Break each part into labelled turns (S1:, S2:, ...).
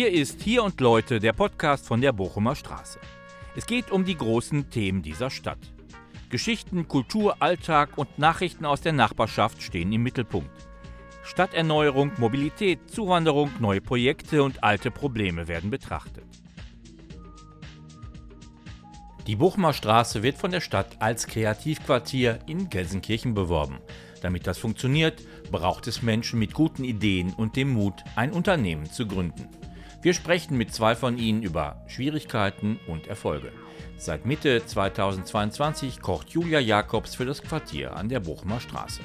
S1: Hier ist Hier und Leute, der Podcast von der Bochumer Straße. Es geht um die großen Themen dieser Stadt. Geschichten, Kultur, Alltag und Nachrichten aus der Nachbarschaft stehen im Mittelpunkt. Stadterneuerung, Mobilität, Zuwanderung, neue Projekte und alte Probleme werden betrachtet. Die Bochumer Straße wird von der Stadt als Kreativquartier in Gelsenkirchen beworben. Damit das funktioniert, braucht es Menschen mit guten Ideen und dem Mut, ein Unternehmen zu gründen. Wir sprechen mit zwei von ihnen über Schwierigkeiten und Erfolge. Seit Mitte 2022 kocht Julia Jakobs für das Quartier an der Bochumer Straße.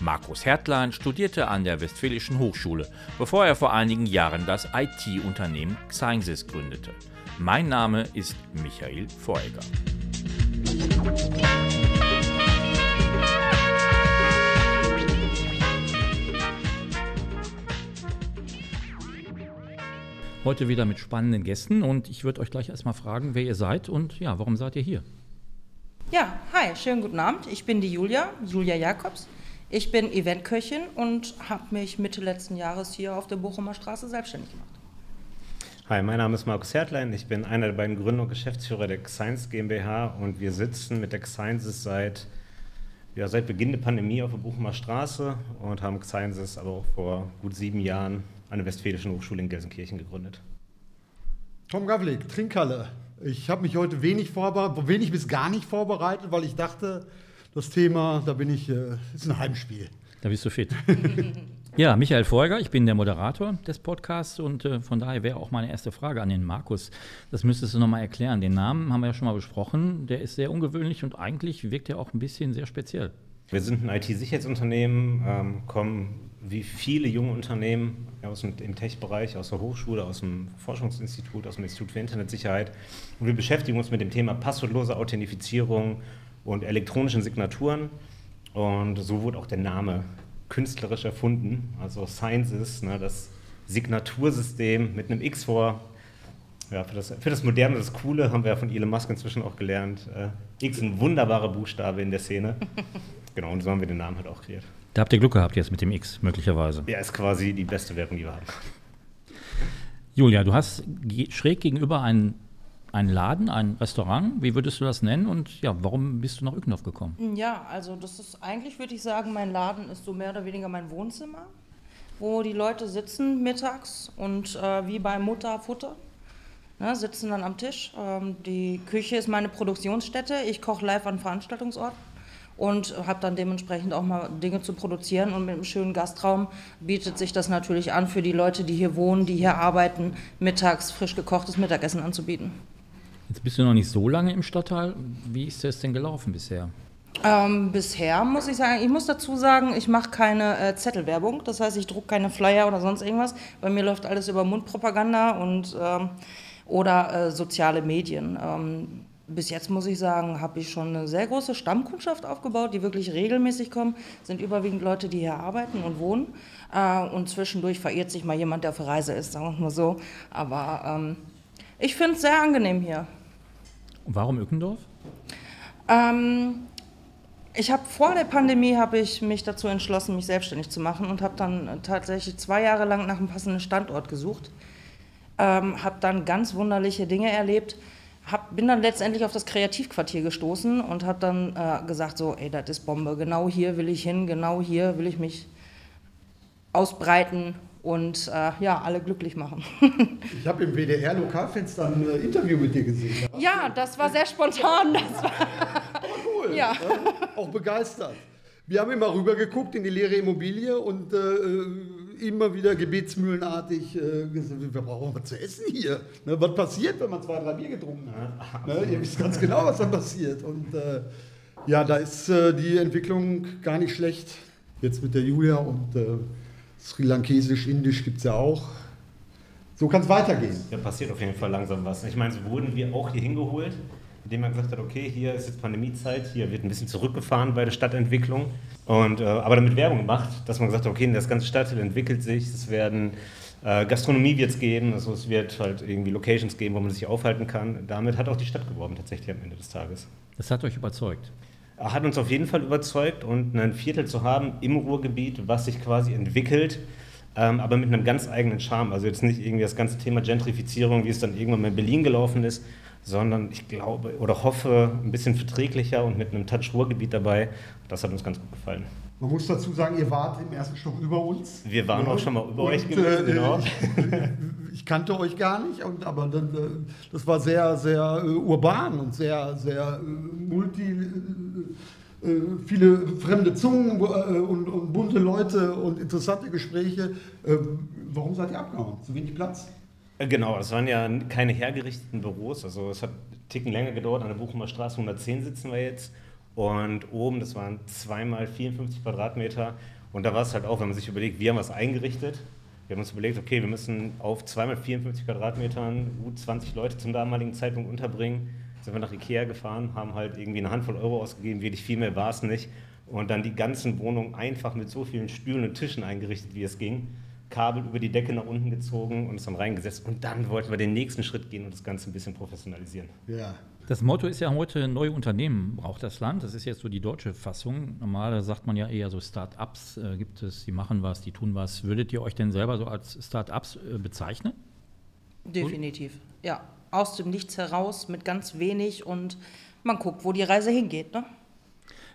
S1: Markus Hertlein studierte an der Westfälischen Hochschule, bevor er vor einigen Jahren das IT-Unternehmen Xeinsis gründete. Mein Name ist Michael Voreger. Heute wieder mit spannenden Gästen und ich würde euch gleich erstmal fragen, wer ihr seid und ja, warum seid ihr hier?
S2: Ja, hi, schönen guten Abend. Ich bin die Julia, Julia Jakobs. Ich bin Eventköchin und habe mich Mitte letzten Jahres hier auf der Bochumer Straße selbstständig gemacht.
S3: Hi, mein Name ist Markus Hertlein. Ich bin einer der beiden Gründer und Geschäftsführer der Science GmbH und wir sitzen mit der Sciences seit, ja, seit Beginn der Pandemie auf der Bochumer Straße und haben Sciences aber auch vor gut sieben Jahren der Westfälischen Hochschule in Gelsenkirchen gegründet.
S4: Tom Gavlik, Trinkhalle. Ich habe mich heute wenig vorbereitet, wenig bis gar nicht vorbereitet, weil ich dachte, das Thema, da bin ich, äh, ist ein Heimspiel.
S1: Da bist du fit. ja, Michael Folger, ich bin der Moderator des Podcasts und äh, von daher wäre auch meine erste Frage an den Markus. Das müsstest du nochmal erklären. Den Namen haben wir ja schon mal besprochen. Der ist sehr ungewöhnlich und eigentlich wirkt er auch ein bisschen sehr speziell.
S3: Wir sind ein IT-Sicherheitsunternehmen, ähm, kommen wie viele junge Unternehmen aus dem, im Tech-Bereich, aus der Hochschule, aus dem Forschungsinstitut, aus dem Institut für Internetsicherheit. Und wir beschäftigen uns mit dem Thema passwortlose Authentifizierung und elektronischen Signaturen. Und so wurde auch der Name künstlerisch erfunden. Also Sciences, ne, das Signatursystem mit einem X vor. Ja, für das, für das Moderne, das Coole haben wir ja von Elon Musk inzwischen auch gelernt. Äh, X ein wunderbarer Buchstabe in der Szene. Genau, und so haben wir den Namen halt auch kreiert.
S1: Da habt ihr Glück gehabt jetzt mit dem X, möglicherweise.
S3: Ja, ist quasi die beste Währung, die wir haben.
S1: Julia, du hast schräg gegenüber einen, einen Laden, ein Restaurant. Wie würdest du das nennen? Und ja, warum bist du nach Ückendorf gekommen?
S2: Ja, also das ist eigentlich, würde ich sagen, mein Laden ist so mehr oder weniger mein Wohnzimmer, wo die Leute sitzen mittags und äh, wie bei Mutter Futter. Ne, sitzen dann am Tisch. Ähm, die Küche ist meine Produktionsstätte. Ich koche live an Veranstaltungsorten und habe dann dementsprechend auch mal Dinge zu produzieren. Und mit einem schönen Gastraum bietet sich das natürlich an, für die Leute, die hier wohnen, die hier arbeiten, mittags frisch gekochtes Mittagessen anzubieten.
S1: Jetzt bist du noch nicht so lange im Stadtteil. Wie ist das denn gelaufen bisher?
S2: Ähm, bisher muss ich sagen, ich muss dazu sagen, ich mache keine äh, Zettelwerbung. Das heißt, ich drucke keine Flyer oder sonst irgendwas. Bei mir läuft alles über Mundpropaganda und ähm, oder äh, soziale Medien. Ähm, bis jetzt muss ich sagen, habe ich schon eine sehr große Stammkundschaft aufgebaut, die wirklich regelmäßig kommen. Sind überwiegend Leute, die hier arbeiten und wohnen. Äh, und zwischendurch verirrt sich mal jemand, der auf Reise ist, sagen wir mal so. Aber ähm, ich finde es sehr angenehm hier.
S1: Und warum Ückendorf?
S2: Ähm, ich habe vor der Pandemie habe ich mich dazu entschlossen, mich selbstständig zu machen und habe dann tatsächlich zwei Jahre lang nach einem passenden Standort gesucht. Ähm, habe dann ganz wunderliche Dinge erlebt hab, bin dann letztendlich auf das Kreativquartier gestoßen und habe dann äh, gesagt, so, ey, das ist Bombe, genau hier will ich hin, genau hier will ich mich ausbreiten und äh, ja, alle glücklich machen.
S4: ich habe im WDR-Lokalfenster ein äh, Interview mit dir gesehen.
S2: Ja, das war sehr spontan. Das war
S4: cool. Ja. auch begeistert. Wir haben immer rüber geguckt in die leere Immobilie und äh, immer wieder gebetsmühlenartig äh, gesagt, wir brauchen was zu essen hier. Ne, was passiert, wenn man zwei, drei Bier getrunken hat? Ne, ihr wisst ganz genau, was dann passiert. Und äh, ja, da ist äh, die Entwicklung gar nicht schlecht. Jetzt mit der Julia und äh, Sri Lankesisch, Indisch gibt es ja auch. So kann es weitergehen.
S3: Ja, passiert auf jeden Fall langsam was. Ich meine, so wurden wir auch hier hingeholt indem man gesagt hat, okay, hier ist jetzt Pandemiezeit, hier wird ein bisschen zurückgefahren bei der Stadtentwicklung. Und, äh, aber damit Werbung gemacht, dass man gesagt hat, okay, das ganze Stadtteil entwickelt sich, es werden äh, Gastronomie wird es geben, also es wird halt irgendwie Locations geben, wo man sich aufhalten kann. Damit hat auch die Stadt geworben tatsächlich am Ende des Tages.
S1: Das hat euch überzeugt?
S3: Hat uns auf jeden Fall überzeugt und ein Viertel zu haben im Ruhrgebiet, was sich quasi entwickelt, ähm, aber mit einem ganz eigenen Charme. Also jetzt nicht irgendwie das ganze Thema Gentrifizierung, wie es dann irgendwann mal in Berlin gelaufen ist, sondern ich glaube oder hoffe ein bisschen verträglicher und mit einem Touch-Ruhrgebiet dabei. Das hat uns ganz gut gefallen.
S4: Man muss dazu sagen, ihr wart im ersten Stock über uns.
S3: Wir waren ja. auch schon mal über
S4: und,
S3: euch gewesen,
S4: äh, genau. Ich, ich, kannte euch gar nicht, und, aber dann, äh, das war sehr, sehr uh, urban und sehr, sehr multi. Viele fremde Zungen und, und, bunte Leute und interessante Gespräche. Ähm, warum seid ihr abgehauen? Zu wenig Platz?
S3: Genau, es waren ja keine hergerichteten Büros. Also es hat einen Ticken länger gedauert. An der Bochumer Straße 110 sitzen wir jetzt. Und oben, das waren zweimal 54 Quadratmeter. Und da war es halt auch, wenn man sich überlegt, wir haben was eingerichtet. Wir haben uns überlegt, okay, wir müssen auf zweimal 54 Quadratmetern gut 20 Leute zum damaligen Zeitpunkt unterbringen. Sind wir nach Ikea gefahren, haben halt irgendwie eine Handvoll Euro ausgegeben, wirklich viel mehr war es nicht. Und dann die ganzen Wohnungen einfach mit so vielen Stühlen und Tischen eingerichtet, wie es ging. Kabel über die Decke nach unten gezogen und es dann reingesetzt. Und dann wollten wir den nächsten Schritt gehen und das Ganze ein bisschen professionalisieren.
S1: Ja, das Motto ist ja heute, neue Unternehmen braucht das Land. Das ist jetzt so die deutsche Fassung. Normal sagt man ja eher so Start-ups äh, gibt es, die machen was, die tun was. Würdet ihr euch denn selber so als Start-ups äh, bezeichnen?
S2: Definitiv, ja. Aus dem Nichts heraus mit ganz wenig und man guckt, wo die Reise hingeht. Ne?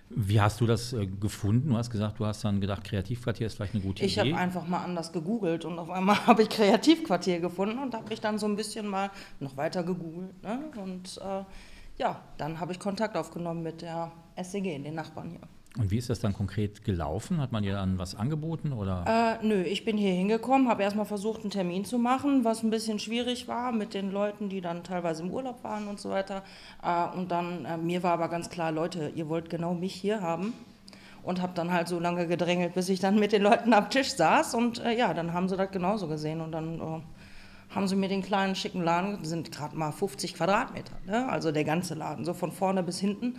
S1: Wie hast du das äh, gefunden? Du hast gesagt, du hast dann gedacht, Kreativquartier ist vielleicht eine gute
S2: ich
S1: Idee.
S2: Ich habe einfach mal anders gegoogelt und auf einmal habe ich Kreativquartier gefunden und habe mich dann so ein bisschen mal noch weiter gegoogelt. Ne? Und äh, ja, dann habe ich Kontakt aufgenommen mit der SCG, den Nachbarn hier.
S1: Und wie ist das dann konkret gelaufen? Hat man dir dann was angeboten
S2: oder? Äh, nö, ich bin hier hingekommen, habe erstmal versucht, einen Termin zu machen, was ein bisschen schwierig war mit den Leuten, die dann teilweise im Urlaub waren und so weiter. Äh, und dann, äh, mir war aber ganz klar, Leute, ihr wollt genau mich hier haben. Und habe dann halt so lange gedrängelt, bis ich dann mit den Leuten am Tisch saß. Und äh, ja, dann haben sie das genauso gesehen. Und dann äh, haben sie mir den kleinen, schicken Laden, sind gerade mal 50 Quadratmeter, ne? also der ganze Laden, so von vorne bis hinten.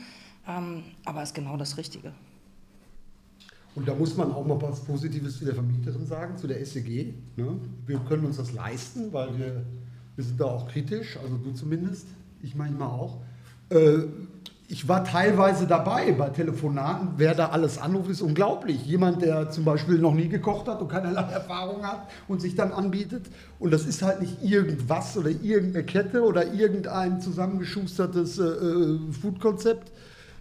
S2: Ähm, aber ist genau das Richtige.
S4: Und da muss man auch mal was Positives zu der Vermieterin sagen, zu der SEG. Ne? Wir können uns das leisten, weil wir, wir sind da auch kritisch, also du zumindest, ich manchmal auch. Äh, ich war teilweise dabei bei Telefonaten, wer da alles anruft, ist unglaublich. Jemand, der zum Beispiel noch nie gekocht hat und keinerlei Erfahrung hat und sich dann anbietet. Und das ist halt nicht irgendwas oder irgendeine Kette oder irgendein zusammengeschustertes äh, äh Foodkonzept,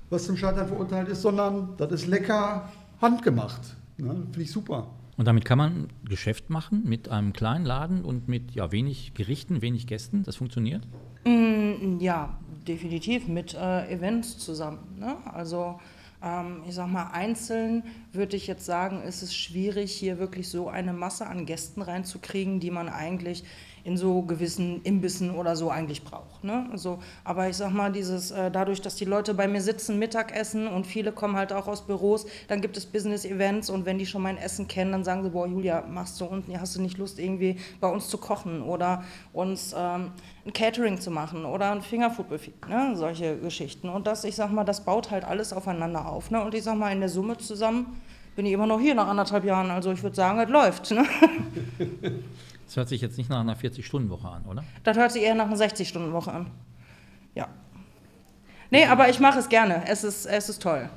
S4: was zum Scheitern verurteilt ist, sondern das ist lecker, handgemacht. Ne? Finde ich super.
S1: Und damit kann man Geschäft machen mit einem kleinen Laden und mit ja, wenig Gerichten, wenig Gästen. Das funktioniert?
S2: Mm, ja, definitiv mit äh, Events zusammen. Ne? Also ähm, ich sag mal, einzeln würde ich jetzt sagen, ist es schwierig, hier wirklich so eine Masse an Gästen reinzukriegen, die man eigentlich in so gewissen Imbissen oder so eigentlich braucht. Ne? Also, aber ich sag mal, dieses, äh, dadurch, dass die Leute bei mir sitzen, Mittagessen und viele kommen halt auch aus Büros, dann gibt es Business-Events und wenn die schon mein Essen kennen, dann sagen sie, boah, Julia, machst du unten, hast du nicht Lust, irgendwie bei uns zu kochen oder uns ähm, ein Catering zu machen oder ein Fingerfood-Buffet, ne? solche Geschichten. Und das, ich sag mal, das baut halt alles aufeinander auf. Ne? Und ich sag mal, in der Summe zusammen bin ich immer noch hier nach anderthalb Jahren. Also ich würde sagen, es läuft. Ne?
S1: Das hört sich jetzt nicht nach einer 40-Stunden-Woche an, oder?
S2: Das hört sich eher nach einer 60-Stunden-Woche an. Ja. Nee, aber ich mache es gerne. Es ist, es ist toll.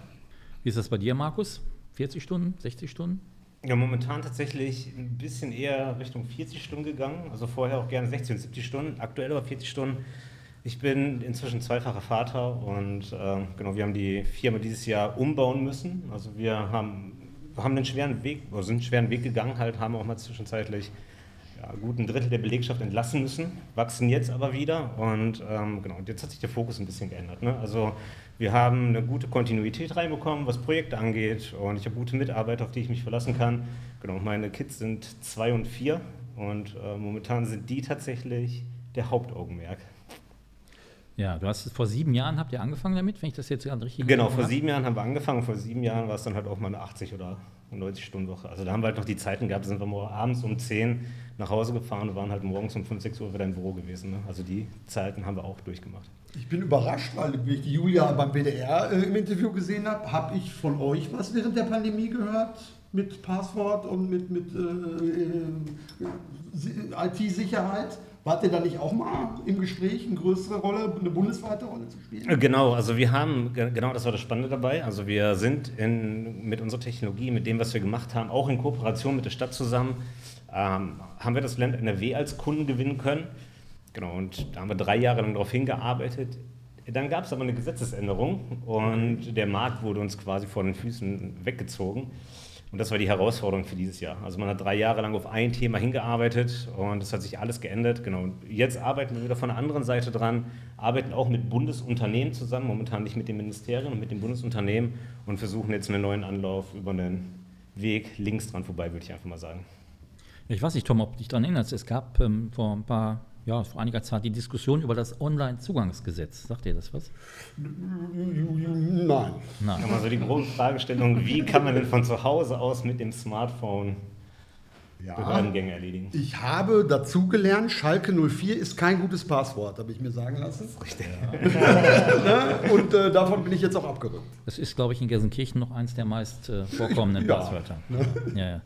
S1: Wie ist das bei dir, Markus? 40 Stunden, 60 Stunden?
S3: Ja, momentan tatsächlich ein bisschen eher Richtung 40 Stunden gegangen. Also vorher auch gerne 60 und 70 Stunden, aktuell aber 40 Stunden. Ich bin inzwischen zweifacher Vater und äh, genau, wir haben die Firma dieses Jahr umbauen müssen. Also wir haben, wir haben einen schweren Weg, oder sind einen schweren Weg gegangen, halt, haben auch mal zwischenzeitlich ja, gut ein Drittel der Belegschaft entlassen müssen, wachsen jetzt aber wieder und ähm, genau, jetzt hat sich der Fokus ein bisschen geändert. Ne? Also wir haben eine gute Kontinuität reinbekommen, was Projekte angeht und ich habe gute Mitarbeiter, auf die ich mich verlassen kann. Genau, meine Kids sind zwei und vier und äh, momentan sind die tatsächlich der Hauptaugenmerk.
S1: Ja, du hast vor sieben Jahren habt ihr angefangen damit, wenn ich das jetzt gerade richtig
S3: Genau, vor sieben Jahren haben wir angefangen. Vor sieben Jahren war es dann halt auch mal eine 80 oder 90 Stunden Woche. Also da haben wir halt noch die Zeiten gehabt, sind wir morgen abends um 10 nach Hause gefahren und waren halt morgens um 5, 6 Uhr wieder im Büro gewesen. Ne? Also die Zeiten haben wir auch durchgemacht.
S4: Ich bin überrascht, weil ich die Julia beim WDR äh, im Interview gesehen habe. Habe ich von euch was während der Pandemie gehört? mit Passwort und mit, mit äh, äh, IT-Sicherheit. Wart ihr da nicht auch mal im Gespräch, eine größere Rolle, eine bundesweite Rolle zu spielen?
S3: Genau, also wir haben, genau das war das Spannende dabei, also wir sind in, mit unserer Technologie, mit dem, was wir gemacht haben, auch in Kooperation mit der Stadt zusammen, ähm, haben wir das Land NRW als Kunden gewinnen können. Genau, und da haben wir drei Jahre lang darauf hingearbeitet. Dann gab es aber eine Gesetzesänderung und der Markt wurde uns quasi vor den Füßen weggezogen. Und das war die Herausforderung für dieses Jahr. Also man hat drei Jahre lang auf ein Thema hingearbeitet und es hat sich alles geändert. Genau. Und jetzt arbeiten wir wieder von der anderen Seite dran, arbeiten auch mit Bundesunternehmen zusammen, momentan nicht mit den Ministerien und mit den Bundesunternehmen und versuchen jetzt einen neuen Anlauf über einen Weg links dran vorbei, würde ich einfach mal sagen.
S1: Ich weiß nicht, Tom, ob du dich daran erinnerst. Es gab ähm, vor ein paar ja, vor einiger Zeit die Diskussion über das Online-Zugangsgesetz. Sagt ihr das was?
S4: Nein.
S3: Nein. Also die große Fragestellung, wie kann man denn von zu Hause aus mit dem Smartphone ja, Behördengänge erledigen?
S4: Ich habe dazugelernt, Schalke 04 ist kein gutes Passwort, habe ich mir sagen lassen.
S3: Richtig.
S4: Ja. Und äh, davon bin ich jetzt auch abgerückt.
S1: Das ist, glaube ich, in Gelsenkirchen noch eins der meist äh, vorkommenden ja. Passwörter. Ja, ja.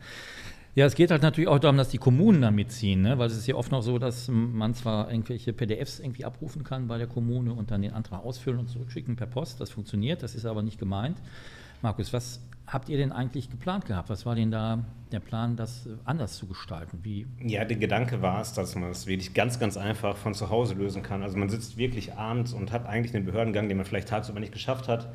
S1: Ja, es geht halt natürlich auch darum, dass die Kommunen da mitziehen, ne? weil es ist ja oft noch so, dass man zwar irgendwelche PDFs irgendwie abrufen kann bei der Kommune und dann den Antrag ausfüllen und zurückschicken per Post. Das funktioniert, das ist aber nicht gemeint. Markus, was habt ihr denn eigentlich geplant gehabt? Was war denn da der Plan, das anders zu gestalten? Wie?
S3: Ja, der Gedanke war es, dass man es wirklich ganz, ganz einfach von zu Hause lösen kann. Also man sitzt wirklich abends und hat eigentlich einen Behördengang, den man vielleicht tagsüber nicht geschafft hat,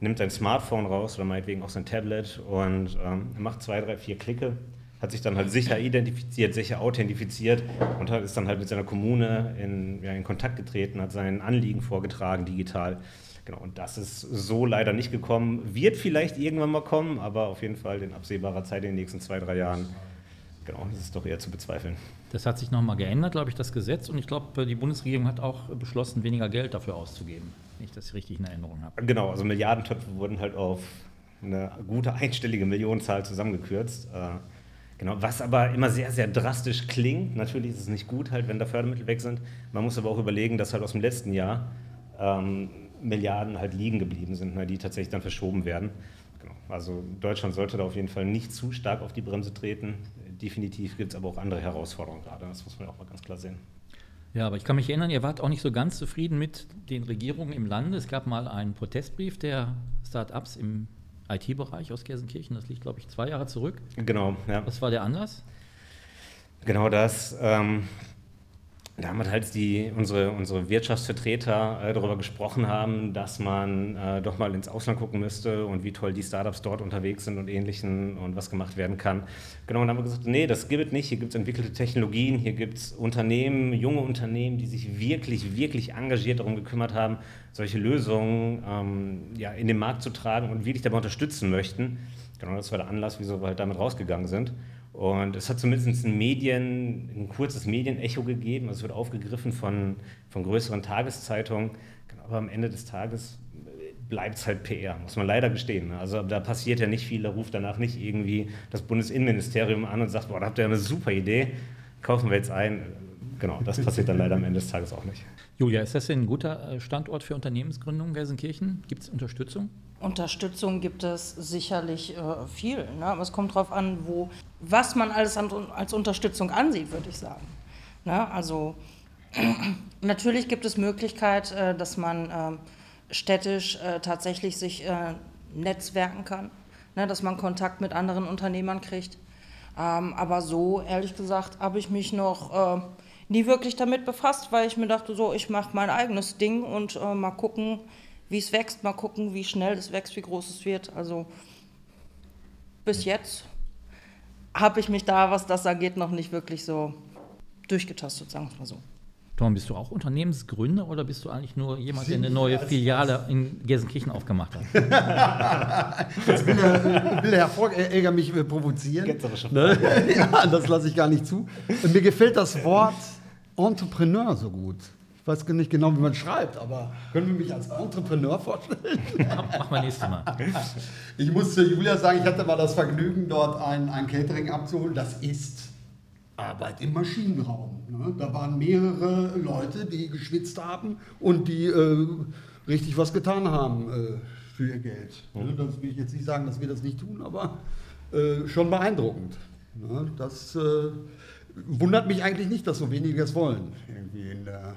S3: nimmt sein Smartphone raus oder meinetwegen auch sein Tablet und ähm, macht zwei, drei, vier Klicke hat sich dann halt sicher identifiziert, sicher authentifiziert und hat, ist dann halt mit seiner Kommune in, ja, in Kontakt getreten, hat sein Anliegen vorgetragen digital. Genau, und das ist so leider nicht gekommen. Wird vielleicht irgendwann mal kommen, aber auf jeden Fall in absehbarer Zeit in den nächsten zwei, drei Jahren. Genau, das ist doch eher zu bezweifeln.
S1: Das hat sich nochmal geändert, glaube ich, das Gesetz. Und ich glaube, die Bundesregierung hat auch beschlossen, weniger Geld dafür auszugeben, wenn ich das richtig in Erinnerung habe.
S3: Genau, also Milliardentöpfe wurden halt auf eine gute einstellige Millionenzahl zusammengekürzt. Genau, was aber immer sehr, sehr drastisch klingt. Natürlich ist es nicht gut, halt, wenn da Fördermittel weg sind. Man muss aber auch überlegen, dass halt aus dem letzten Jahr ähm, Milliarden halt liegen geblieben sind, ne, die tatsächlich dann verschoben werden. Genau. Also Deutschland sollte da auf jeden Fall nicht zu stark auf die Bremse treten. Definitiv gibt es aber auch andere Herausforderungen gerade. Das muss man auch mal ganz klar sehen.
S1: Ja, aber ich kann mich erinnern, ihr wart auch nicht so ganz zufrieden mit den Regierungen im Lande. Es gab mal einen Protestbrief der Start-ups im IT-Bereich aus Gelsenkirchen. Das liegt, glaube ich, zwei Jahre zurück.
S3: Genau,
S1: ja. Was war der Anlass?
S3: Genau das. Ähm, damit halt die, unsere, unsere Wirtschaftsvertreter äh, darüber gesprochen haben, dass man äh, doch mal ins Ausland gucken müsste und wie toll die Startups dort unterwegs sind und ähnlichen und was gemacht werden kann. Genau, und dann haben wir gesagt, nee, das gibt es nicht. Hier gibt es entwickelte Technologien, hier gibt es Unternehmen, junge Unternehmen, die sich wirklich, wirklich engagiert darum gekümmert haben, solche Lösungen ähm, ja, in den Markt zu tragen und wirklich dabei unterstützen möchten. Genau, das war der Anlass, wieso wir halt damit rausgegangen sind. Und es hat zumindest ein Medien, ein kurzes Medienecho gegeben, also es wird aufgegriffen von, von größeren Tageszeitungen. Genau, aber am Ende des Tages bleibt es halt PR, muss man leider gestehen. Also da passiert ja nicht viel, da ruft danach nicht irgendwie das Bundesinnenministerium an und sagt, boah, da habt ihr eine super Idee, kaufen wir jetzt ein. Genau, das passiert dann leider am Ende des Tages auch nicht.
S1: Julia, ist das denn ein guter äh, Standort für Unternehmensgründung Gelsenkirchen? Gibt es Unterstützung?
S2: Unterstützung gibt es sicherlich äh, viel. Ne? Aber es kommt darauf an, wo, was man alles an, als Unterstützung ansieht, würde ich sagen. Ne? Also natürlich gibt es Möglichkeit, äh, dass man äh, städtisch äh, tatsächlich sich äh, netzwerken kann, ne? dass man Kontakt mit anderen Unternehmern kriegt. Ähm, aber so, ehrlich gesagt, habe ich mich noch äh, nie wirklich damit befasst, weil ich mir dachte, so, ich mache mein eigenes Ding und mal gucken, wie es wächst, mal gucken, wie schnell es wächst, wie groß es wird. Also bis jetzt habe ich mich da, was das angeht, noch nicht wirklich so durchgetastet, sagen wir mal so.
S1: Tom, bist du auch Unternehmensgründer oder bist du eigentlich nur jemand, der eine neue Filiale in Gelsenkirchen aufgemacht
S4: hat? Jetzt will der, will der Herr Vorgänger mich äh, provozieren. Ne? Ja, das lasse ich gar nicht zu. Mir gefällt das Wort Entrepreneur so gut. Ich weiß nicht genau, wie man schreibt, aber können wir mich als Entrepreneur vorstellen?
S1: Mach mal nächstes Mal.
S4: Ich muss zu Julia sagen, ich hatte mal das Vergnügen, dort ein, ein Catering abzuholen. Das ist Arbeit im Maschinenraum. Ne? Da waren mehrere Leute, die geschwitzt haben und die äh, richtig was getan haben äh, für ihr Geld. Mhm. Das will ich jetzt nicht sagen, dass wir das nicht tun, aber äh, schon beeindruckend. Ne? Das äh, wundert mich eigentlich nicht, dass so wenige es wollen. Irgendwie in der,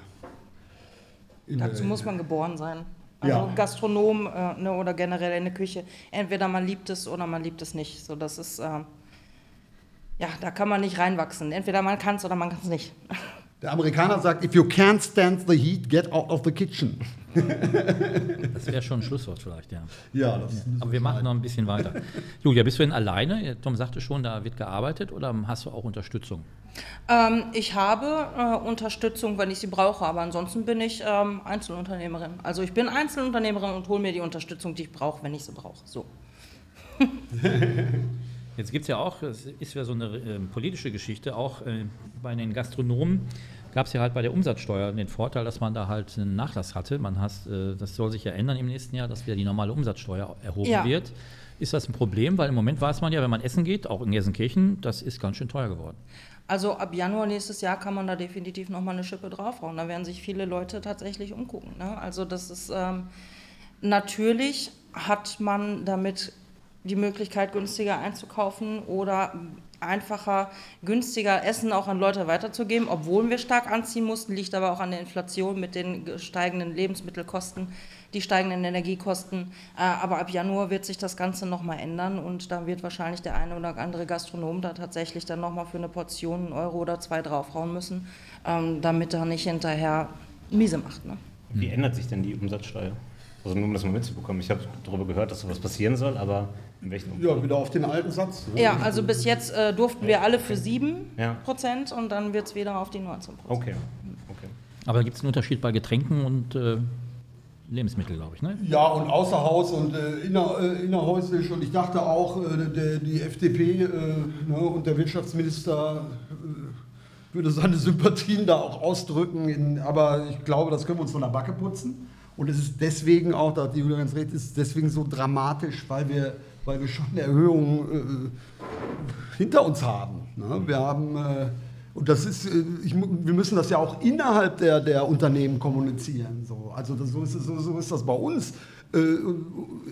S2: in Dazu der, muss man geboren sein. Also ja. Gastronom äh, ne, oder generell in der Küche. Entweder man liebt es oder man liebt es nicht. So, das ist, äh, ja, da kann man nicht reinwachsen. Entweder man kann es oder man kann es nicht.
S4: Der Amerikaner sagt, if you can't stand the heat, get out of the kitchen.
S1: Das wäre schon ein Schlusswort vielleicht, ja.
S4: Ja, das
S1: ja. Aber wir machen noch ein bisschen weiter. Julia, bist du denn alleine? Tom sagte schon, da wird gearbeitet oder hast du auch Unterstützung?
S2: Ähm, ich habe äh, Unterstützung, wenn ich sie brauche, aber ansonsten bin ich ähm, Einzelunternehmerin. Also ich bin Einzelunternehmerin und hole mir die Unterstützung, die ich brauche, wenn ich sie brauche. So.
S1: Jetzt gibt es ja auch, es ist ja so eine äh, politische Geschichte, auch äh, bei den Gastronomen gab es ja halt bei der Umsatzsteuer den Vorteil, dass man da halt einen Nachlass hatte. Man hat, äh, das soll sich ja ändern im nächsten Jahr, dass wieder die normale Umsatzsteuer erhoben ja. wird. Ist das ein Problem? Weil im Moment weiß man ja, wenn man essen geht, auch in Gelsenkirchen, das ist ganz schön teuer geworden.
S2: Also ab Januar nächstes Jahr kann man da definitiv nochmal eine Schippe draufhauen. Da werden sich viele Leute tatsächlich umgucken. Ne? Also das ist ähm, natürlich hat man damit die Möglichkeit, günstiger einzukaufen oder einfacher, günstiger Essen auch an Leute weiterzugeben, obwohl wir stark anziehen mussten, liegt aber auch an der Inflation mit den steigenden Lebensmittelkosten, die steigenden Energiekosten. Äh, aber ab Januar wird sich das Ganze nochmal ändern und da wird wahrscheinlich der eine oder andere Gastronom da tatsächlich dann nochmal für eine Portion einen Euro oder zwei draufhauen müssen, ähm, damit er nicht hinterher miese macht. Ne?
S3: Wie ändert sich denn die Umsatzsteuer? Also nur um das mal mitzubekommen. Ich habe darüber gehört, dass sowas passieren soll, aber in welchem
S4: Umfang? Ja, wieder auf den alten Satz.
S2: Ne? Ja, also bis jetzt äh, durften wir alle für 7 ja. Prozent und dann wird es wieder auf die 19
S3: Prozent. Okay. okay.
S1: Aber gibt es einen Unterschied bei Getränken und äh, Lebensmitteln, glaube ich, ne?
S4: Ja, und außer Haus und äh, inner, äh, innerhäuslich. Und ich dachte auch, äh, der, die FDP äh, ne, und der Wirtschaftsminister würde seine Sympathien da auch ausdrücken. In, aber ich glaube, das können wir uns von der Backe putzen. Und es ist deswegen auch, da hat die Julia ganz recht, ist deswegen so dramatisch, weil wir weil wir schon eine Erhöhung äh, hinter uns haben. Ne? Wir haben, äh, und das ist, äh, ich, wir müssen das ja auch innerhalb der, der Unternehmen kommunizieren. So. Also das, so, ist, so, so ist das bei uns. Äh,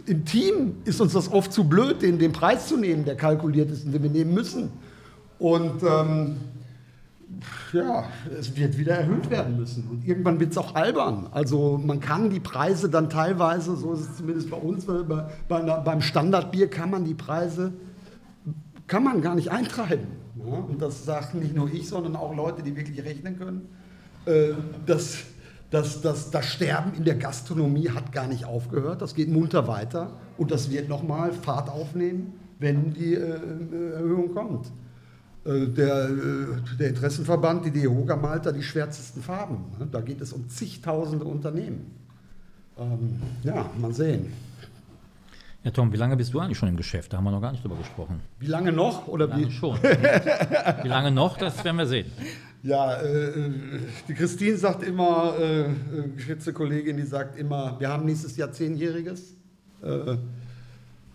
S4: Im Team ist uns das oft zu blöd, den, den Preis zu nehmen, der kalkuliert ist und den wir nehmen müssen. Und ähm, ja, es wird wieder erhöht werden müssen. Und irgendwann wird es auch albern. Also man kann die Preise dann teilweise, so ist es zumindest bei uns, bei, bei, beim Standardbier kann man die Preise, kann man gar nicht eintreiben. Ja? Und das sagt nicht nur ich, sondern auch Leute, die wirklich rechnen können. Äh, das, das, das, das Sterben in der Gastronomie hat gar nicht aufgehört. Das geht munter weiter. Und das wird nochmal Fahrt aufnehmen, wenn die äh, Erhöhung kommt. Äh, der, äh, der Interessenverband, die DEHOGA malt da die schwärzesten Farben. Ne? Da geht es um zigtausende Unternehmen. Ähm, ja, mal sehen.
S1: Ja, Tom, wie lange bist du eigentlich schon im Geschäft? Da haben wir noch gar nicht drüber gesprochen.
S4: Wie lange noch? Oder
S1: lange
S4: wie?
S1: schon. wie lange noch, das werden wir sehen.
S4: Ja, äh, die Christine sagt immer, äh, geschätzte Kollegin, die sagt immer, wir haben nächstes Jahr Zehnjähriges. Äh,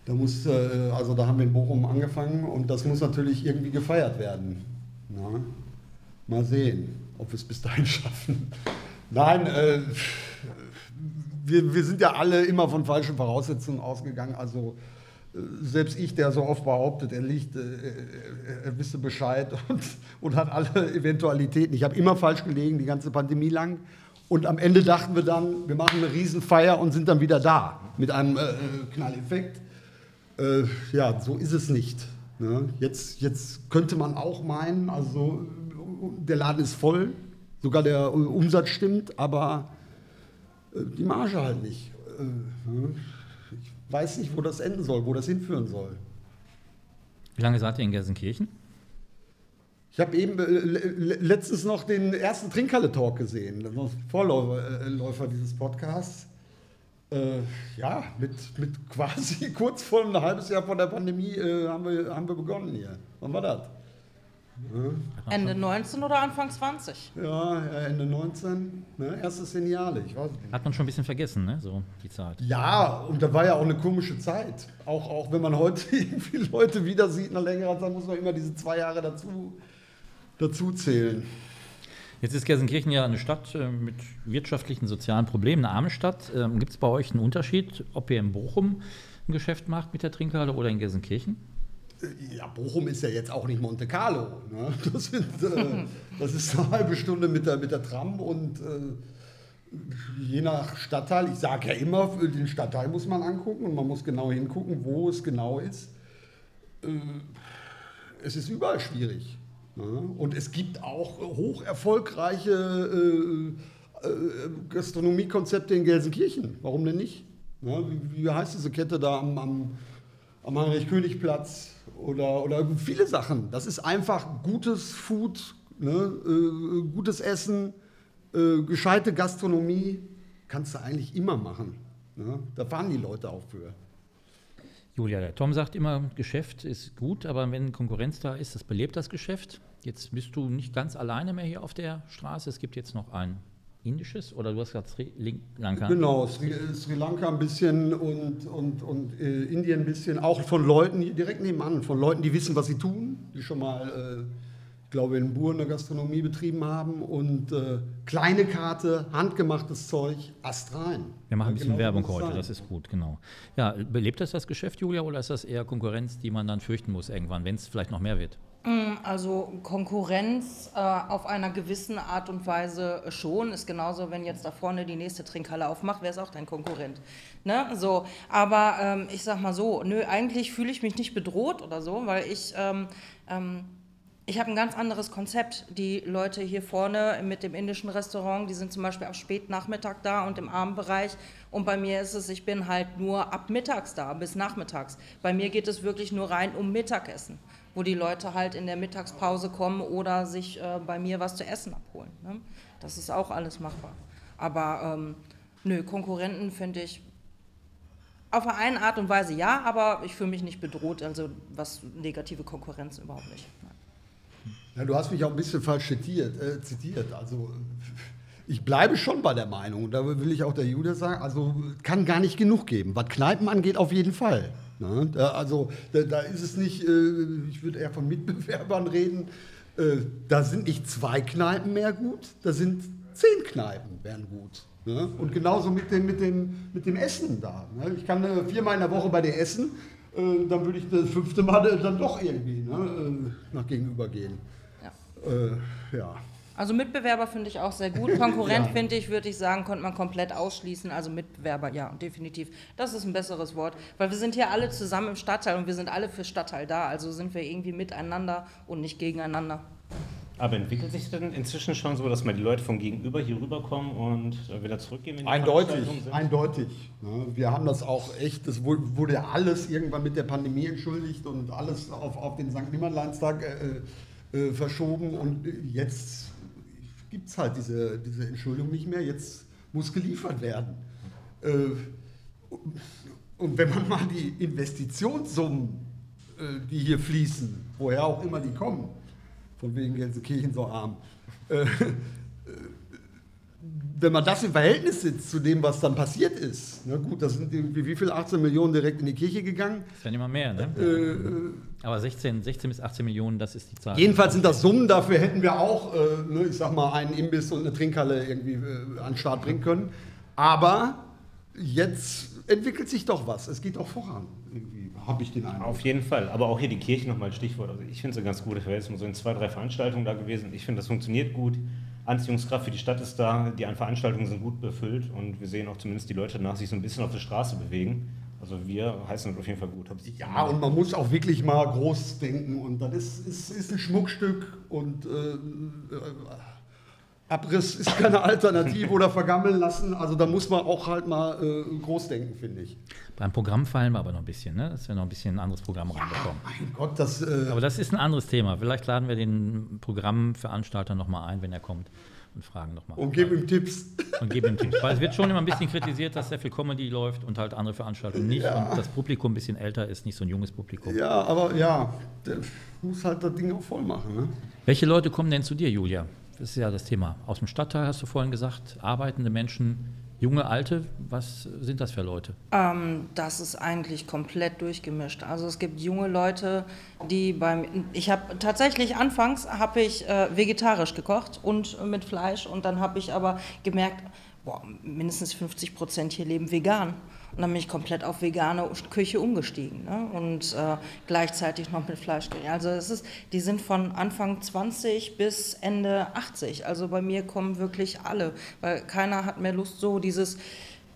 S4: da, muss, äh, also da haben wir in Bochum angefangen und das muss natürlich irgendwie gefeiert werden. Na? Mal sehen, ob wir es bis dahin schaffen. Nein, äh, wir, wir sind ja alle immer von falschen Voraussetzungen ausgegangen. Also äh, selbst ich, der so oft behauptet, er liegt, äh, er wisse Bescheid und, und hat alle Eventualitäten. Ich habe immer falsch gelegen, die ganze Pandemie lang. Und am Ende dachten wir dann, wir machen eine Riesenfeier und sind dann wieder da mit einem äh, Knalleffekt. Äh, ja, so ist es nicht. Ne? Jetzt, jetzt könnte man auch meinen, also der Laden ist voll, sogar der Umsatz stimmt, aber äh, die Marge halt nicht. Äh, ne? Ich weiß nicht, wo das enden soll, wo das hinführen soll.
S1: Wie lange seid ihr in Gelsenkirchen?
S4: Ich habe eben äh, letztens noch den ersten Trinkhalle-Talk gesehen, Vorläufer dieses Podcasts. Äh, ja, mit, mit quasi kurz vor ein halbes Jahr vor der Pandemie äh, haben, wir, haben wir begonnen hier. Wann war das?
S2: Ja. Ende 19 oder Anfang 20?
S4: Ja, Ende 19. Ne? Erstes Seniale, ich weiß
S1: nicht. Hat man schon ein bisschen vergessen, ne? so die Zeit.
S4: Ja, und da war ja auch eine komische Zeit. Auch, auch wenn man heute irgendwie Leute wieder sieht nach längerer Zeit, muss man immer diese zwei Jahre dazu, dazu zählen.
S1: Jetzt ist Gelsenkirchen ja eine Stadt äh, mit wirtschaftlichen, sozialen Problemen, eine arme Stadt. Ähm, Gibt es bei euch einen Unterschied, ob ihr in Bochum ein Geschäft macht mit der Trinkhalle oder in Gelsenkirchen?
S4: ja, Bochum ist ja jetzt auch nicht Monte Carlo. Ne? Das, sind, äh, das, ist eine halbe Stunde mit der, mit der Tram und äh, je nach Stadtteil, ich sage ja immer, den Stadtteil muss man angucken und man muss genau hingucken, wo es genau ist. Äh, es ist überall schwierig. Ne? Und es gibt auch hoch erfolgreiche äh, äh, Gastronomiekonzepte in Gelsenkirchen. Warum denn nicht? Ne? Wie, heißt diese Kette da am, am, am Heinrich-König-Platz? Oder, oder viele Sachen. Das ist einfach gutes Food, ne? äh, gutes Essen, gescheite Gastronomie. Kannst du eigentlich immer machen. Ne? Da fahren die Leute auch für.
S1: Julia, der Tom sagt immer, Geschäft ist gut, aber wenn Konkurrenz da ist, das belebt das Geschäft. Jetzt bist du nicht ganz alleine mehr hier auf der Straße. Es gibt jetzt noch ein indisches oder du hast gesagt Sri Lanka?
S4: Genau, Sri, Sri Lanka ein bisschen und, und, und äh, Indien ein bisschen. Auch von Leuten direkt nebenan, von Leuten, die wissen, was sie tun, die schon mal, äh, glaube, in Buren eine Gastronomie betrieben haben. Und äh, kleine Karte, handgemachtes Zeug, astrein.
S1: Wir machen ein bisschen genau Werbung heute, sein. das ist gut, genau. Ja, belebt das das Geschäft, Julia, oder ist das eher Konkurrenz, die man dann fürchten muss irgendwann, wenn es vielleicht noch mehr wird?
S2: Mm, also Konkurrenz äh, auf einer gewissen Art und Weise schon. Ist genauso, wenn jetzt da vorne die nächste Trinkhalle aufmacht, wäre es auch dein Konkurrent. Ne? So, aber ähm, ich sag mal so, nö, eigentlich fühle ich mich nicht bedroht oder so, weil ich ähm, ähm, ich habe ein ganz anderes Konzept. Die Leute hier vorne mit dem indischen Restaurant, die sind zum Beispiel ab Spätnachmittag da und im Abendbereich. Und bei mir ist es, ich bin halt nur ab mittags da, bis nachmittags. Bei mir geht es wirklich nur rein um Mittagessen wo die Leute halt in der Mittagspause kommen oder sich äh, bei mir was zu essen abholen. Ne? Das ist auch alles machbar. Aber ähm, nö, Konkurrenten finde ich auf eine Art und Weise ja, aber ich fühle mich nicht bedroht, also was negative Konkurrenz überhaupt nicht.
S4: Ja, du hast mich auch ein bisschen falsch zitiert. Äh, zitiert. Also ich bleibe schon bei der Meinung, da will ich auch der Jude sagen, also kann gar nicht genug geben. Was Kneipen angeht, auf jeden Fall. Ne? Da, also da, da, ist es nicht, äh, ich würde eher von Mitbewerbern reden, äh, da sind nicht zwei Kneipen mehr gut, da sind zehn Kneipen wären gut. Ne? Und genauso mit dem, mit, dem, mit dem Essen da. Ne? Ich kann äh, viermal in der Woche bei dir essen, äh, dann würde ich das fünfte Mal dann doch irgendwie ne, äh, nach gegenüber gehen. Äh, ja.
S2: Also Mitbewerber finde ich auch sehr gut. Konkurrent ja. finde ich, würde ich sagen, konnte man komplett ausschließen. Also Mitbewerber, ja, definitiv. Das ist ein besseres Wort, weil wir sind hier alle zusammen im Stadtteil und wir sind alle für Stadtteil da. Also sind wir irgendwie miteinander und nicht gegeneinander.
S3: Aber entwickelt sich denn inzwischen schon so, dass mal die Leute vom Gegenüber hier rüberkommen und wieder zurückgehen?
S4: eindeutig, eindeutig. Ne? Wir haben das auch echt, das wurde ja alles irgendwann mit der Pandemie entschuldigt und alles auf, auf den St. Nimmerleinstag äh, äh, verschoben und jetzt gibt es halt diese, diese Entschuldigung nicht mehr. Jetzt muss geliefert werden. Äh, und wenn man mal die Investitionssummen, äh, die hier fließen, woher auch immer die kommen, von wegen Gelsenkirchen so arm, äh, wenn man das im Verhältnis setzt zu dem, was dann passiert ist, na gut, das sind irgendwie wie viel 18 Millionen direkt in die Kirche gegangen.
S1: Das werden immer mehr, ne? Äh, äh Aber 16, 16 bis 18 Millionen, das ist die Zahl.
S4: Jedenfalls sind das Summen, dafür hätten wir auch, äh, ne, ich sag mal, einen Imbiss und eine Trinkhalle irgendwie äh, an den Start bringen können. Aber jetzt entwickelt sich doch was, es geht doch voran. Habe ich den Eindruck.
S3: Auf jeden Fall. Aber auch hier die Kirche nochmal Stichwort. Also ich finde es eine ganz gute Verhältnis. so in zwei, drei Veranstaltungen da gewesen. Ich finde, das funktioniert gut. Anziehungskraft für die Stadt ist da, die Veranstaltungen sind gut befüllt und wir sehen auch zumindest die Leute nach sich so ein bisschen auf der Straße bewegen. Also wir heißen das auf jeden Fall gut.
S4: Ja, und man muss auch wirklich mal groß denken und das ist, ist, ist ein Schmuckstück und äh, äh Abriss ist keine Alternative oder vergammeln lassen. Also da muss man auch halt mal äh, groß denken, finde ich.
S1: Beim Programm fallen wir aber noch ein bisschen, ne? dass wir noch ein bisschen ein anderes Programm ja, reinbekommen.
S4: Mein Gott, das.
S1: Äh aber das ist ein anderes Thema. Vielleicht laden wir den Programmveranstalter nochmal ein, wenn er kommt und fragen nochmal.
S4: Und geben ihm Tipps.
S1: Und geben ihm Tipps. Weil es wird schon immer ein bisschen kritisiert, dass sehr viel Comedy läuft und halt andere Veranstaltungen nicht. Ja. Und das Publikum ein bisschen älter ist, nicht so ein junges Publikum.
S4: Ja, aber ja, der muss halt das Ding auch voll machen. Ne?
S1: Welche Leute kommen denn zu dir, Julia? Das ist ja das Thema. Aus dem Stadtteil hast du vorhin gesagt, arbeitende Menschen, junge, alte. Was sind das für Leute?
S2: Ähm, das ist eigentlich komplett durchgemischt. Also es gibt junge Leute, die beim. Ich habe tatsächlich anfangs habe ich äh, vegetarisch gekocht und mit Fleisch und dann habe ich aber gemerkt, boah, mindestens 50 Prozent hier leben vegan. Und dann bin ich komplett auf vegane Küche umgestiegen ne? und äh, gleichzeitig noch mit Fleisch. Also es ist, die sind von Anfang 20 bis Ende 80. Also bei mir kommen wirklich alle, weil keiner hat mehr Lust so dieses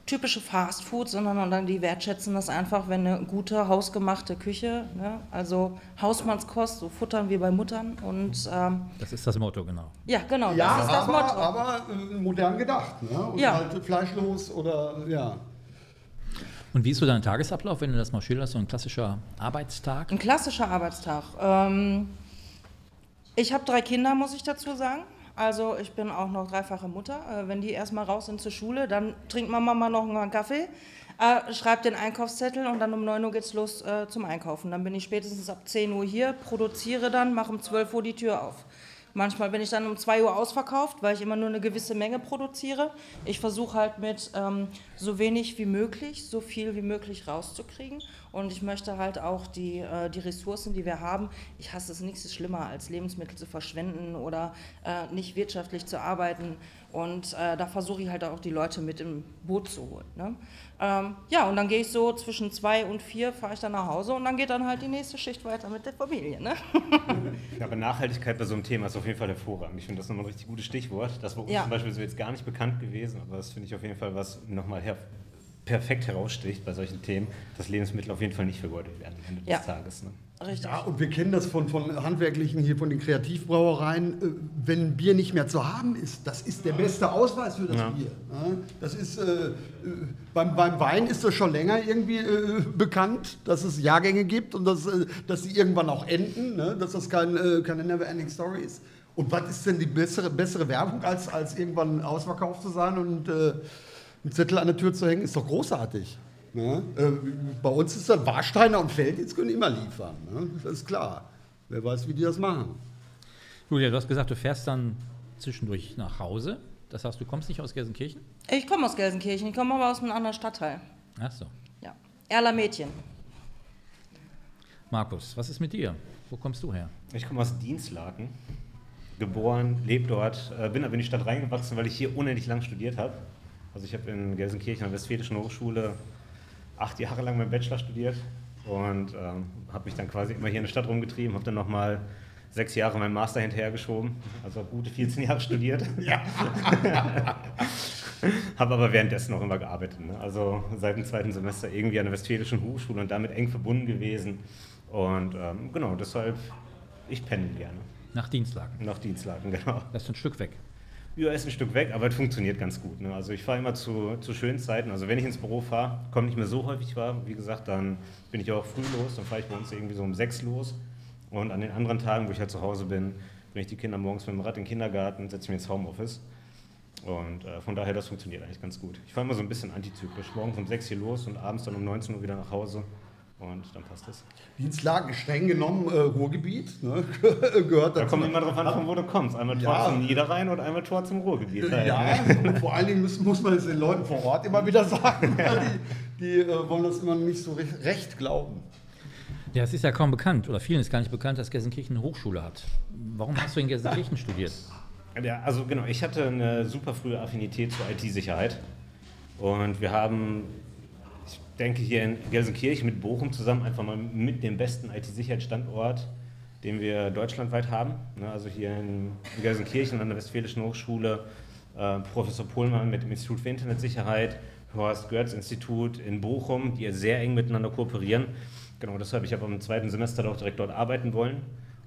S2: typische Fast Food, sondern dann die wertschätzen das einfach, wenn eine gute hausgemachte Küche, ne? also Hausmannskost, so futtern wie bei Muttern und ähm,
S1: das ist das Motto genau.
S2: Ja, genau,
S4: Ja,
S2: das ist das
S4: aber,
S2: Motto.
S4: aber äh, modern gedacht. Ne? Und
S2: Ja.
S4: halt fleischlos oder ja.
S1: Und wie ist so dein Tagesablauf, wenn du das mal schilderst, so ein klassischer Arbeitstag?
S2: Ein klassischer Arbeitstag. Ähm, ich habe drei Kinder, muss ich dazu sagen. Also ich bin auch noch dreifache Mutter. Äh, wenn die erstmal raus sind zur Schule, dann trinkt Mama mal noch einen Kaffee, äh, schreibt den Einkaufszettel und dann um 9 Uhr geht's los äh, zum Einkaufen. Dann bin ich spätestens ab 10 Uhr hier, produziere dann, mache um 12 Uhr die Tür auf. Manchmal bin ich dann um 2 Uhr ausverkauft, weil ich immer nur eine gewisse Menge produziere. Ich versuche halt mit ähm, so wenig wie möglich, so viel wie möglich rauszukriegen. Und ich möchte halt auch die, äh, die Ressourcen, die wir haben, ich hasse es, nichts ist schlimmer, als Lebensmittel zu verschwenden oder äh, nicht wirtschaftlich zu arbeiten. Und äh, da versuche ich halt auch die Leute mit im Boot zu holen. Ne? Ähm, ja, und dann gehe ich so zwischen zwei und vier, fahre ich dann nach Hause und dann geht dann halt die nächste Schicht weiter mit der Familie. Ne?
S3: Ja, aber Nachhaltigkeit bei so einem Thema ist auf jeden Fall hervorragend. Ich finde das nochmal ein richtig gutes Stichwort. Das war uns
S2: Ja.
S3: zum Beispiel so jetzt gar nicht bekannt gewesen, aber das finde ich auf jeden Fall, was nochmal her perfekt heraussticht bei solchen Themen, dass Lebensmittel auf jeden Fall nicht vergeudet werden am Ende
S2: Ja.
S3: des Tages. Ne?
S2: Richtig.
S4: Ja, und wir kennen das von, von handwerklichen, hier von den Kreativbrauereien. Äh, Wenn Bier nicht mehr zu haben ist, das ist der beste Ausweis für das
S3: Ja.
S4: Bier. ne? Das ist, äh, äh, beim, beim Wein ist das schon länger irgendwie äh, bekannt, dass es Jahrgänge gibt und dass, äh, dass sie irgendwann auch enden, ne? dass das kein, keine Never-Ending Story ist. Und was ist denn die bessere, bessere Werbung, als, als irgendwann ausverkauft zu sein und äh, einen Zettel an der Tür zu hängen? Ist doch großartig. Ne? Äh, bei uns ist das Warsteiner und Felddienst können immer liefern. Ne? Das ist klar. Wer weiß, wie die das machen.
S1: Julia, du hast gesagt, du fährst dann zwischendurch nach Hause. Das heißt, du kommst nicht aus Gelsenkirchen?
S2: Ich komme aus Gelsenkirchen, ich komme aber aus einem anderen Stadtteil.
S1: Ach so.
S2: Ja. Erler Mädchen.
S1: Markus, was ist mit dir? Wo kommst du her?
S3: Ich komme aus Dienstlaken, geboren, lebe dort, äh, bin aber in die Stadt reingewachsen, weil ich hier unendlich lang studiert habe. Also ich habe in Gelsenkirchen an der Westfälischen Hochschule acht Jahre lang meinen Bachelor studiert und ähm, habe mich dann quasi immer hier in der Stadt rumgetrieben, habe dann nochmal sechs Jahre meinen Master hinterhergeschoben, also gute 14 Jahre studiert. habe aber währenddessen noch immer gearbeitet. Ne? Also seit dem zweiten Semester irgendwie an der Westfälischen Hochschule und damit eng verbunden gewesen. Und ähm, genau, deshalb, ich pendel gerne.
S1: Nach Dienstlagen.
S3: Nach Dienstlagen, genau.
S1: Das ist ein Stück weg.
S3: Ja, ist ein Stück weg, aber es funktioniert ganz gut. Ne? Also ich fahre immer zu, zu schönen Zeiten. Also wenn ich ins Büro fahre, komme nicht mehr so häufig wahr. Wie gesagt, dann bin ich auch früh los. Dann fahre ich bei uns irgendwie so um sechs los. Und an den anderen Tagen, wo ich halt zu Hause bin, bringe ich die Kinder morgens mit dem Rad in den Kindergarten, setze mich ins Homeoffice. Und äh, von daher, das funktioniert eigentlich ganz gut. Ich fahre immer so ein bisschen antizyklisch. Morgens um sechs hier los und abends dann um 19 Uhr wieder nach Hause. Und dann passt es.
S4: Dienstlagen streng genommen äh, Ruhrgebiet, ne? gehört
S3: Da
S4: dazu.
S3: kommt immer drauf an, von wo du kommst. Einmal Tor
S4: Ja.
S3: zum Niederrhein und einmal Tor zum Ruhrgebiet. halt,
S4: Ja, und vor allen Dingen muss, muss man es den Leuten vor Ort immer wieder sagen. Die, die äh, wollen das immer nicht so recht, recht glauben.
S1: Ja, es ist ja kaum bekannt, oder vielen ist gar nicht bekannt, dass Gelsenkirchen eine Hochschule hat. Warum hast du in Gelsenkirchen studiert?
S3: Ja, also genau, ich hatte eine super frühe Affinität zur IT-Sicherheit. Und wir haben, denke hier in Gelsenkirchen mit Bochum zusammen einfach mal mit dem besten IT-Sicherheitsstandort, den wir deutschlandweit haben. Ne, Also hier in Gelsenkirchen an der Westfälischen Hochschule, äh, Professor Pohlmann mit dem Institut für Internetsicherheit, Horst Görz Institut in Bochum, die sehr eng miteinander kooperieren. Genau, deshalb, ich habe im zweiten Semester auch direkt dort arbeiten wollen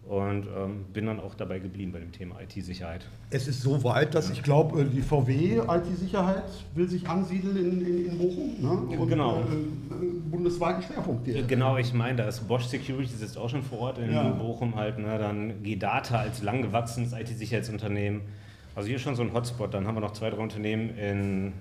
S3: und ähm, bin dann auch dabei geblieben bei dem Thema IT-Sicherheit.
S4: Es ist so weit, dass ich glaube, äh, die VW IT-Sicherheit will sich ansiedeln in, in, in Bochum. Ne? Und,
S3: Genau.
S4: Äh, äh, bundesweiten Schwerpunkt hier.
S3: Genau, ich meine, da ist Bosch Security sitzt auch schon vor Ort in
S4: Ja.
S3: Bochum halt, ne? dann G-Data als langgewachsenes IT-Sicherheitsunternehmen. Also hier schon so ein Hotspot. Dann haben wir noch zwei, drei Unternehmen in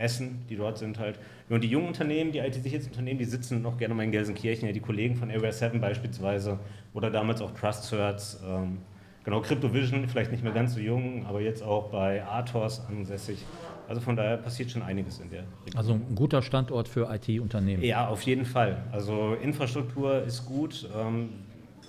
S3: Essen, die dort sind halt. Und die jungen Unternehmen, die IT-Sicherheitsunternehmen, die sitzen noch gerne mal in Gelsenkirchen. Ja, die Kollegen von Area 7 beispielsweise oder damals auch Trust Certs. Ähm, genau, CryptoVision, vielleicht nicht mehr ganz so jung, aber jetzt auch bei Athos ansässig. Also von daher passiert schon einiges in der Region.
S1: Also ein guter Standort für IT-Unternehmen.
S3: Ja, auf jeden Fall. Also Infrastruktur ist gut, ähm,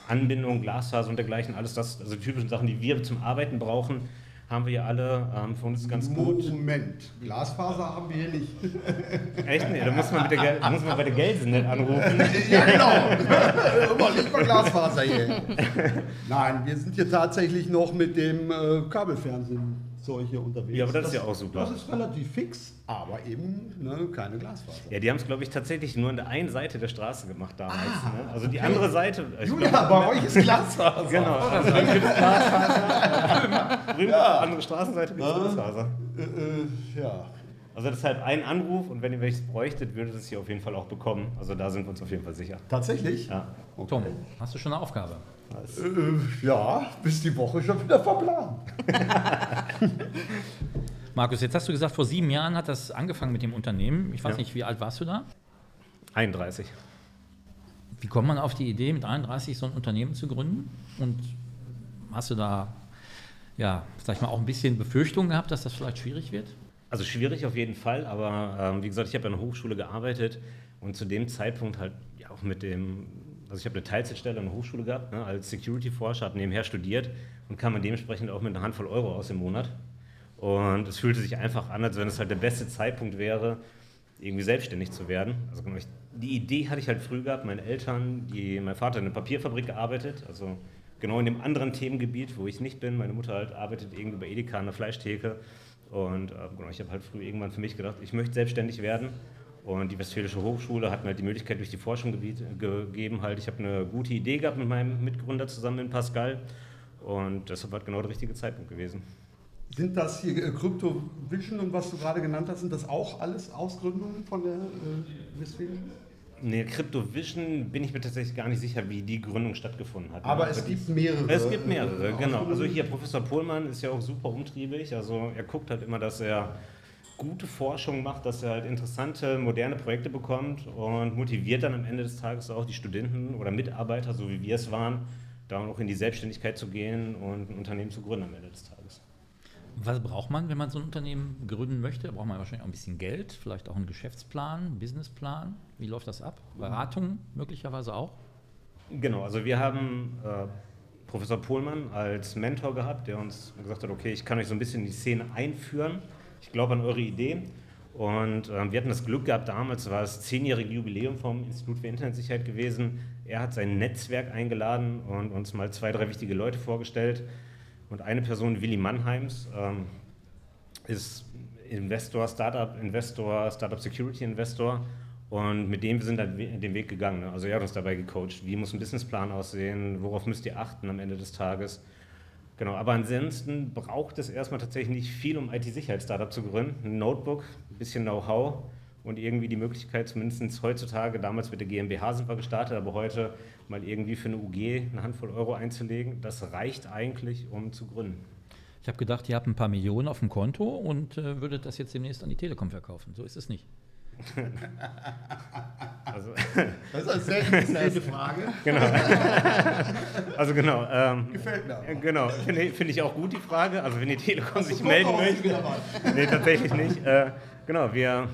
S3: Anbindung, Glasfaser und dergleichen, alles das, also die typischen Sachen, die wir zum Arbeiten brauchen, haben wir ja alle. Ähm, für uns ist ganz gut.
S4: Moment, Glasfaser haben wir hier nicht.
S3: Echt? Nee, da muss man, mit der, muss man bei der Gelsen nicht anrufen.
S4: ja, genau. Aber nicht mal Glasfaser hier. Nein, wir sind hier tatsächlich noch mit dem äh, Kabelfernsehen hier unterwegs.
S3: Ja, aber das ist ja auch super.
S4: Das ist relativ fix, aber eben ne, keine Glasfaser.
S3: Ja, die haben es, glaube ich, tatsächlich nur an der einen Seite der Straße gemacht damals. ne? Also die andere Seite.
S4: Julia,
S3: glaub,
S4: bei euch ist Glasfaser.
S3: Genau, also dann gibt es Glasfaser. Drüben auf der anderen Straßenseite gibt es Glasfaser.
S4: Äh, äh, ja.
S3: Also deshalb ein Anruf und wenn ihr welches bräuchtet, würdet ihr es hier auf jeden Fall auch bekommen. Also da sind wir uns auf jeden Fall sicher.
S4: Tatsächlich?
S3: Ja.
S1: Tom, hast du schon eine Aufgabe?
S4: Äh, ja, bis die Woche schon wieder verplant.
S1: Markus, jetzt hast du gesagt, vor sieben Jahren hat das angefangen mit dem Unternehmen. Ich weiß
S3: Ja.
S1: nicht, wie alt warst du da?
S3: 31.
S1: Wie kommt man auf die Idee, mit 31 so ein Unternehmen zu gründen? Und hast du da, ja, sag ich mal, auch ein bisschen Befürchtung gehabt, dass das vielleicht schwierig wird?
S3: Also schwierig auf jeden Fall, aber ähm, wie gesagt, ich habe an der Hochschule gearbeitet und zu dem Zeitpunkt halt ja auch mit dem, also ich habe eine Teilzeitstelle an der Hochschule gehabt, ne, als Security-Forscher, habe nebenher studiert und kam dann dementsprechend auch mit einer Handvoll Euro aus im Monat. Und es fühlte sich einfach an, als wenn es halt der beste Zeitpunkt wäre, irgendwie selbstständig zu werden. Also genau, die Idee hatte ich halt früh gehabt. Meine Eltern, die, mein Vater in einer Papierfabrik gearbeitet, also genau in dem anderen Themengebiet, wo ich nicht bin. Meine Mutter halt arbeitet irgendwie bei Edeka an der Fleischtheke. Und äh, genau, ich habe halt früh irgendwann für mich gedacht, ich möchte selbstständig werden. Und die Westfälische Hochschule hat mir halt die Möglichkeit durch die Forschung gegeben. Halt, ich habe eine gute Idee gehabt mit meinem Mitgründer zusammen in Pascal. Und deshalb war halt genau der richtige Zeitpunkt gewesen.
S4: Sind das hier äh, Crypto Vision und was du gerade genannt hast, sind das auch alles Ausgründungen von der äh, Westfälischen?
S3: Nee, CryptoVision bin ich mir tatsächlich gar nicht sicher, wie die Gründung stattgefunden hat.
S4: Aber
S3: Ja,
S4: es gibt mehrere.
S3: Es gibt mehrere,
S4: äh,
S3: genau. Also hier Professor Pohlmann ist ja auch super umtriebig. Also er guckt halt immer, dass er gute Forschung macht, dass er halt interessante, moderne Projekte bekommt und motiviert dann am Ende des Tages auch die Studenten oder Mitarbeiter, so wie wir es waren, da auch in die Selbstständigkeit zu gehen und ein Unternehmen zu gründen am Ende des Tages.
S1: Was braucht man, wenn man so ein Unternehmen gründen möchte? Da braucht man wahrscheinlich auch ein bisschen Geld, vielleicht auch einen Geschäftsplan, einen Businessplan. Wie läuft das ab? Beratung möglicherweise auch?
S3: Genau, also wir haben äh, Professor Pohlmann als Mentor gehabt, der uns gesagt hat, okay, ich kann euch so ein bisschen in die Szene einführen. Ich glaube an eure Idee. Und äh, wir hatten das Glück gehabt, damals war es zehnjährige Jubiläum vom Institut für Internetsicherheit gewesen. Er hat sein Netzwerk eingeladen und uns mal zwei, drei wichtige Leute vorgestellt. Und eine Person, Willi Mannheims, ähm, ist Investor, Startup Investor, Startup Security Investor. Und mit dem wir sind we- den Weg gegangen. ne? Also er hat uns dabei gecoacht, wie muss ein Businessplan aussehen, worauf müsst ihr achten am Ende des Tages. Genau, aber ansonsten braucht es erstmal tatsächlich nicht viel, um IT-Sicherheit-Startup zu gründen. Ein Notebook, ein bisschen Know-how und irgendwie die Möglichkeit, zumindest heutzutage, damals mit der GmbH sind wir gestartet, aber heute mal irgendwie für eine UG eine Handvoll Euro einzulegen, das reicht eigentlich, um zu gründen.
S1: Ich habe gedacht, ihr habt ein paar Millionen auf dem Konto und äh, würdet das jetzt demnächst an die Telekom verkaufen. So ist es nicht.
S3: Also,
S4: Das ist eine sehr interessante Frage.
S3: also genau. Ähm,
S4: Gefällt mir. aber.
S3: Genau, finde ich- finde ich auch gut die Frage. Also wenn die Telekom sich melden möchte.
S4: wieder mal.
S3: Nee, tatsächlich nicht. Äh, genau, wir,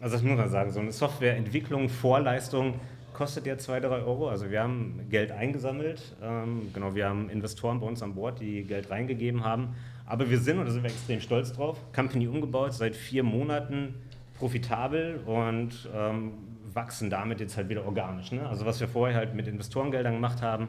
S3: also das muss man sagen, so eine Softwareentwicklung, Vorleistung kostet ja 2, 3 Euro. Also wir haben Geld eingesammelt. Ähm, genau, wir haben Investoren bei uns an Bord, die Geld reingegeben haben. Aber wir sind, und da sind wir extrem stolz drauf, Company umgebaut, seit vier Monaten profitabel und ähm, wachsen damit jetzt halt wieder organisch. Ne? Also was wir vorher halt mit Investorengeldern gemacht haben,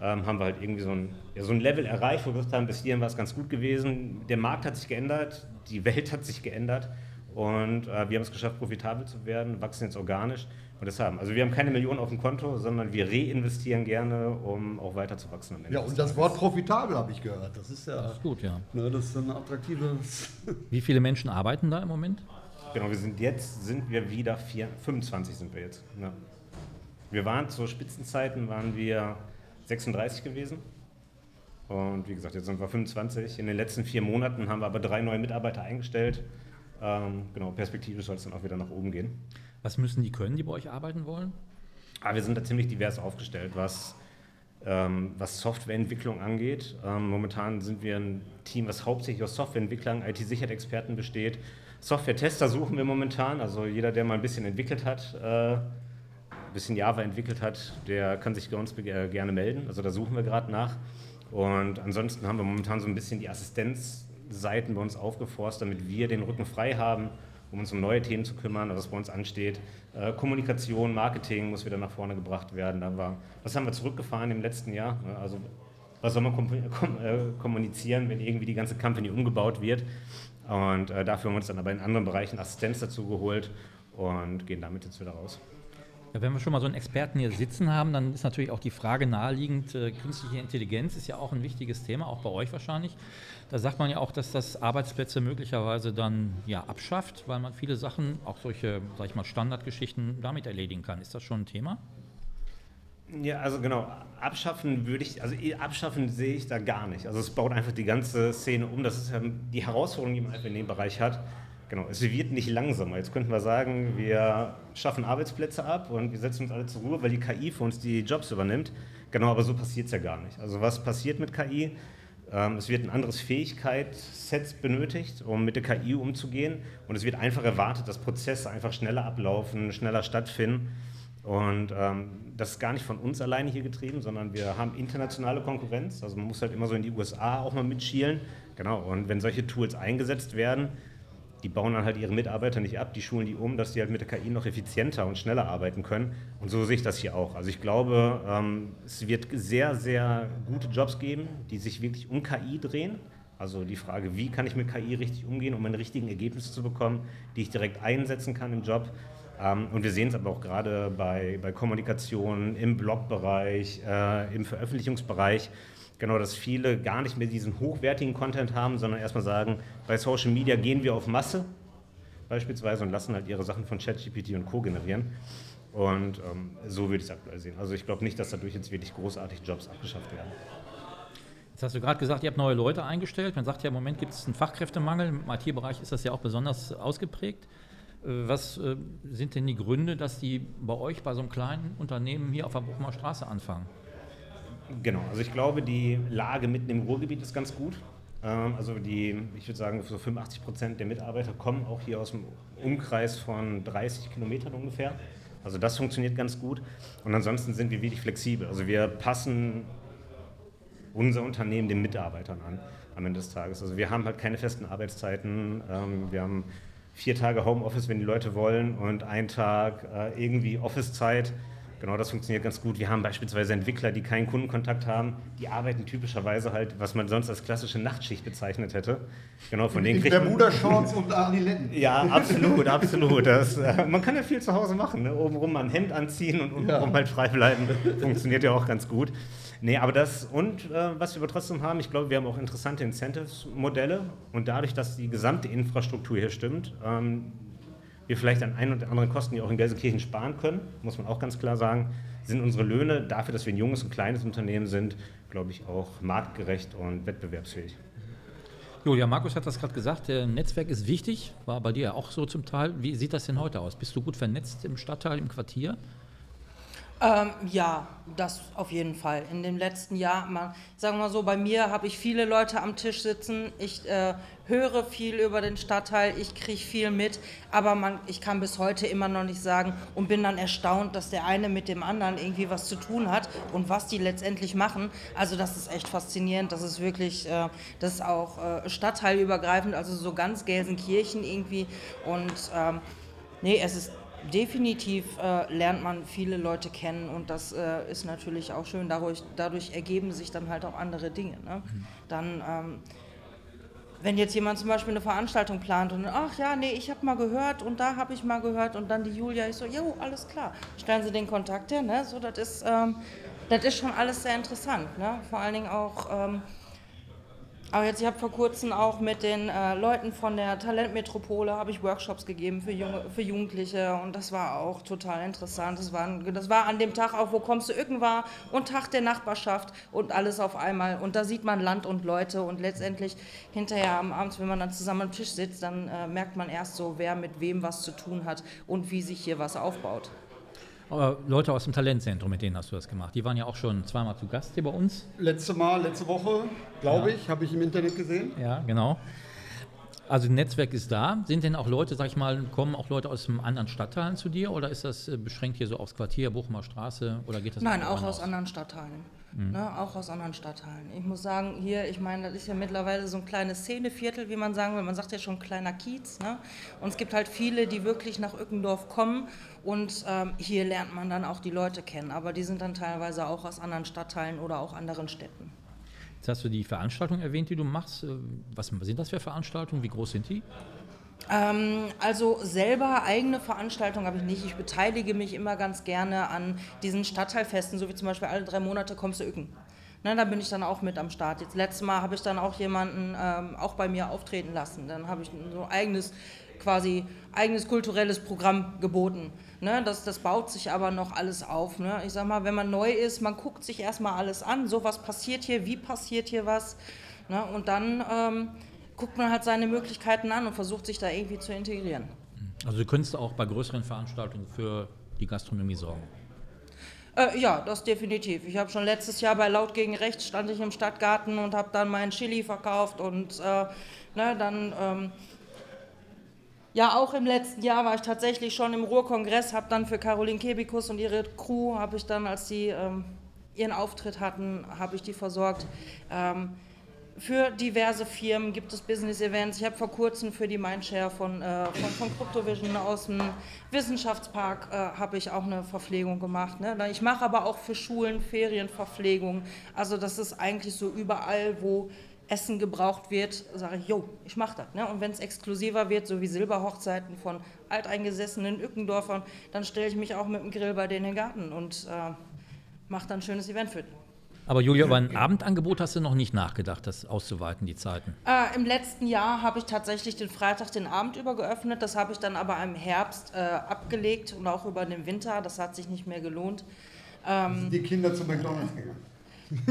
S3: ähm, haben wir halt irgendwie so ein, ja, so ein Level erreicht, wo wir gesagt haben, bis hierhin war es ganz gut gewesen. Der Markt hat sich geändert, die Welt hat sich geändert und äh, wir haben es geschafft, profitabel zu werden, wachsen jetzt organisch und das haben. Also wir haben keine Millionen auf dem Konto, sondern wir reinvestieren gerne, um auch weiter zu wachsen. Am Ende
S4: Ja, und das. Wort profitabel habe ich gehört. Das ist ja,
S1: Das ist gut, ja.
S4: ne, das ist ein attraktives.
S1: Wie viele Menschen arbeiten da im Moment?
S3: Genau, wir sind jetzt, sind wir wieder vier, 25 sind wir jetzt. Ja. Wir waren zu Spitzenzeiten, waren wir 36 gewesen. Und wie gesagt, jetzt sind wir 25. In den letzten vier Monaten haben wir aber drei neue Mitarbeiter eingestellt. Ähm, genau, perspektivisch soll es dann auch wieder nach oben gehen.
S1: Was müssen die können, die bei euch arbeiten wollen?
S3: Aber wir sind da ziemlich divers aufgestellt, was, ähm, was Softwareentwicklung angeht. Ähm, momentan sind wir ein Team, was hauptsächlich aus Softwareentwicklern, IT-Sicherheit-Experten besteht. Software-Tester suchen wir momentan. Also jeder, der mal ein bisschen entwickelt hat, äh, ein bisschen Java entwickelt hat, der kann sich bei uns äh, gerne melden. Also da suchen wir gerade nach. Und ansonsten haben wir momentan so ein bisschen die Assistenz Seiten bei uns aufgeforst, damit wir den Rücken frei haben, um uns um neue Themen zu kümmern, was bei uns ansteht. Äh, Kommunikation, Marketing muss wieder nach vorne gebracht werden. Da war, was haben wir zurückgefahren im letzten Jahr? Ne, also was soll man kom kom äh, kommunizieren, wenn irgendwie die ganze Company umgebaut wird? Und äh, dafür haben wir uns dann aber in anderen Bereichen Assistenz dazu geholt und gehen damit jetzt wieder raus.
S1: Ja, wenn wir schon mal so einen Experten hier sitzen haben, dann ist natürlich auch die Frage naheliegend, äh, künstliche Intelligenz ist ja auch ein wichtiges Thema, auch bei euch wahrscheinlich. Da sagt man ja auch, dass das Arbeitsplätze möglicherweise dann ja abschafft, weil man viele Sachen, auch solche, sag ich mal, Standardgeschichten damit erledigen kann. Ist das schon ein Thema?
S3: Ja, also genau, abschaffen würde ich, also eh, abschaffen sehe ich da gar nicht. Also es baut einfach die ganze Szene um. Das ist ja die Herausforderung, die man einfach in dem Bereich hat. Genau, es wird nicht langsamer. Jetzt könnten wir sagen, wir schaffen Arbeitsplätze ab und wir setzen uns alle zur Ruhe, weil die KI für uns die Jobs übernimmt. Genau, aber so passiert es ja gar nicht. Also was passiert mit KI? Ähm, es wird ein anderes Fähigkeitsset benötigt, um mit der KI umzugehen. Und es wird einfach erwartet, dass Prozesse einfach schneller ablaufen, schneller stattfinden. Und ähm, das ist gar nicht von uns alleine hier getrieben, sondern wir haben internationale Konkurrenz. Also man muss halt immer so in die USA auch mal mitschielen. Genau, und wenn solche Tools eingesetzt werden, die bauen dann halt ihre Mitarbeiter nicht ab, die schulen die um, dass die halt mit der KI noch effizienter und schneller arbeiten können. Und so sehe ich das hier auch. Also ich glaube, ähm, es wird sehr, sehr gute Jobs geben, die sich wirklich um KI drehen. Also die Frage, wie kann ich mit KI richtig umgehen, um meine richtigen Ergebnisse zu bekommen, die ich direkt einsetzen kann im Job. Ähm, und wir sehen es aber auch gerade bei, bei Kommunikation, im Blogbereich, äh, im Veröffentlichungsbereich, genau, dass viele gar nicht mehr diesen hochwertigen Content haben, sondern erstmal sagen, bei Social Media gehen wir auf Masse beispielsweise und lassen halt ihre Sachen von ChatGPT und Co. generieren. Und ähm, so würde ich es aktuell sehen. Also ich glaube nicht, dass dadurch jetzt wirklich großartig Jobs abgeschafft werden.
S1: Jetzt hast du gerade gesagt, ihr habt neue Leute eingestellt. Man sagt ja, im Moment gibt es einen Fachkräftemangel. Im IT-Bereich ist das ja auch besonders ausgeprägt. Äh, was äh, sind denn die Gründe, dass die bei euch bei so einem kleinen Unternehmen hier auf der Bochumer Straße anfangen?
S3: Genau, also ich glaube, die Lage mitten im Ruhrgebiet ist ganz gut. Ähm, also die, ich würde sagen, so 85 Prozent der Mitarbeiter kommen auch hier aus dem Umkreis von 30 Kilometern ungefähr. Also das funktioniert ganz gut. Und ansonsten sind wir wirklich flexibel. Also wir passen unser Unternehmen den Mitarbeitern an am Ende des Tages. Also wir haben halt keine festen Arbeitszeiten. Ähm, wir haben vier Tage Homeoffice, wenn die Leute wollen, und ein Tag äh, irgendwie Office-Zeit. Genau, das funktioniert ganz gut. Wir haben beispielsweise Entwickler, die keinen Kundenkontakt haben, die arbeiten typischerweise halt, was man sonst als klassische Nachtschicht bezeichnet hätte.
S4: Genau, von denen kriegt Bermuda-Shorts und Adiletten.
S3: Ja, absolut, absolut. Das, äh, man kann ja viel zu Hause machen. Ne? Obenrum mal ein Hemd anziehen und untenrum ja. halt frei bleiben. Funktioniert ja auch ganz gut. Nee, aber das und äh, was wir aber trotzdem haben, ich glaube, wir haben auch interessante Incentives-Modelle und dadurch, dass die gesamte Infrastruktur hier stimmt, ähm, wir vielleicht an ein und anderen Kosten, die auch in Gelsenkirchen sparen können, muss man auch ganz klar sagen, sind unsere Löhne dafür, dass wir ein junges und kleines Unternehmen sind, glaube ich, auch marktgerecht und wettbewerbsfähig.
S1: Julia, Markus hat das gerade gesagt, der Netzwerk ist wichtig, war bei dir auch so zum Teil. Wie sieht das denn heute aus? Bist du gut vernetzt im Stadtteil, im Quartier?
S2: Ähm, ja, das auf jeden Fall. In dem letzten Jahr, man, sagen wir mal so, bei mir habe ich viele Leute am Tisch sitzen. Ich äh, höre viel über den Stadtteil, ich kriege viel mit, aber man, ich kann bis heute immer noch nicht sagen und bin dann erstaunt, dass der eine mit dem anderen irgendwie was zu tun hat und was die letztendlich machen. Also das ist echt faszinierend. Das ist wirklich, äh, das ist auch äh, stadtteilübergreifend, also so ganz Gelsenkirchen irgendwie und ähm, nee, es ist definitiv äh, lernt man viele Leute kennen und das äh, ist natürlich auch schön. Dadurch, dadurch ergeben sich dann halt auch andere Dinge. Ne? Mhm. Dann, ähm, wenn jetzt jemand zum Beispiel eine Veranstaltung plant und ach ja, nee, ich habe mal gehört und da habe ich mal gehört und dann die Julia, ich so, jo, alles klar, stellen Sie den Kontakt her, ne? So, das ist, ähm, das ist schon alles sehr interessant, ne? Vor allen Dingen auch. Ähm, aber jetzt, ich habe vor kurzem auch mit den äh, Leuten von der Talentmetropole habe ich Workshops gegeben für, junge, für Jugendliche und das war auch total interessant. Das war, das war an dem Tag auch, wo kommst du irgendwann und Tag der Nachbarschaft und alles auf einmal. Und da sieht man Land und Leute und letztendlich hinterher am Abend, wenn man dann zusammen am Tisch sitzt, dann äh, merkt man erst so, wer mit wem was zu tun hat und wie sich hier was aufbaut.
S1: Aber Leute aus dem Talentzentrum, mit denen hast du das gemacht. Die waren ja auch schon zweimal zu Gast hier bei uns.
S4: Letzte Mal, letzte Woche, glaube ja. ich, habe ich im Internet gesehen.
S1: Ja, genau. Also Netzwerk ist da. Sind denn auch Leute, sag ich mal, kommen auch Leute aus anderen Stadtteilen zu dir oder ist das äh, beschränkt hier so aufs Quartier, Bochumer Straße oder geht das
S2: Nein, auch aus anderen Stadtteilen. Mhm. Ne, auch aus anderen Stadtteilen. Ich muss sagen, hier, ich meine, das ist ja mittlerweile so ein kleines Szeneviertel, wie man sagen will. Man sagt ja schon kleiner Kiez. Ne? Und es gibt halt viele, die wirklich nach Ückendorf kommen und ähm, hier lernt man dann auch die Leute kennen. Aber die sind dann teilweise auch aus anderen Stadtteilen oder auch anderen Städten.
S1: Jetzt hast du die Veranstaltung erwähnt, die du machst. Äh, was sind das für Veranstaltungen? Wie groß sind die?
S2: Ähm, also selber eigene Veranstaltungen habe ich nicht. Ich beteilige mich immer ganz gerne an diesen Stadtteilfesten, so wie zum Beispiel alle drei Monate kommst du Ücken. Ne, da bin ich dann auch mit am Start. Jetzt letztes Mal habe ich dann auch jemanden ähm, auch bei mir auftreten lassen. Dann habe ich so eigenes quasi eigenes kulturelles Programm geboten. Ne, das, das baut sich aber noch alles auf. Ne? Ich sag mal, wenn man neu ist, man guckt sich erstmal alles an, so was passiert hier, wie passiert hier was. Ne? Und dann ähm, guckt man halt seine Möglichkeiten an und versucht sich da irgendwie zu integrieren.
S1: Also du könntest auch bei größeren Veranstaltungen für die Gastronomie sorgen.
S2: Äh, ja, das definitiv. Ich habe schon letztes Jahr bei Laut gegen Rechts stand ich im Stadtgarten und habe dann meinen Chili verkauft und äh, ne, dann ähm, ja auch im letzten Jahr war ich tatsächlich schon im Ruhrkongress, habe dann für Caroline Kebikus und ihre Crew habe ich dann, als sie ähm, ihren Auftritt hatten, habe ich die versorgt. Ähm, für diverse Firmen gibt es Business-Events. Ich habe vor kurzem für die Mindshare von, äh, von, von Cryptovision aus dem Wissenschaftspark äh, habe ich auch eine Verpflegung gemacht. Ne? Ich mache aber auch für Schulen Ferienverpflegung. Also das ist eigentlich so überall, wo Essen gebraucht wird, sage ich, jo, ich mache das. Ne? Und wenn es exklusiver wird, so wie Silberhochzeiten von alteingesessenen Ückendorfern, dann stelle ich mich auch mit dem Grill bei denen in den Garten und äh, mache dann ein schönes Event für die.
S1: Aber Julia, über ein Abendangebot hast du noch nicht nachgedacht, das auszuweiten, die Zeiten?
S2: Äh, Im letzten Jahr habe ich tatsächlich den Freitag den Abend über geöffnet. Das habe ich dann aber im Herbst äh, abgelegt und auch über den Winter. Das hat sich nicht mehr gelohnt.
S4: Ähm, die Kinder zu McDonalds gegangen.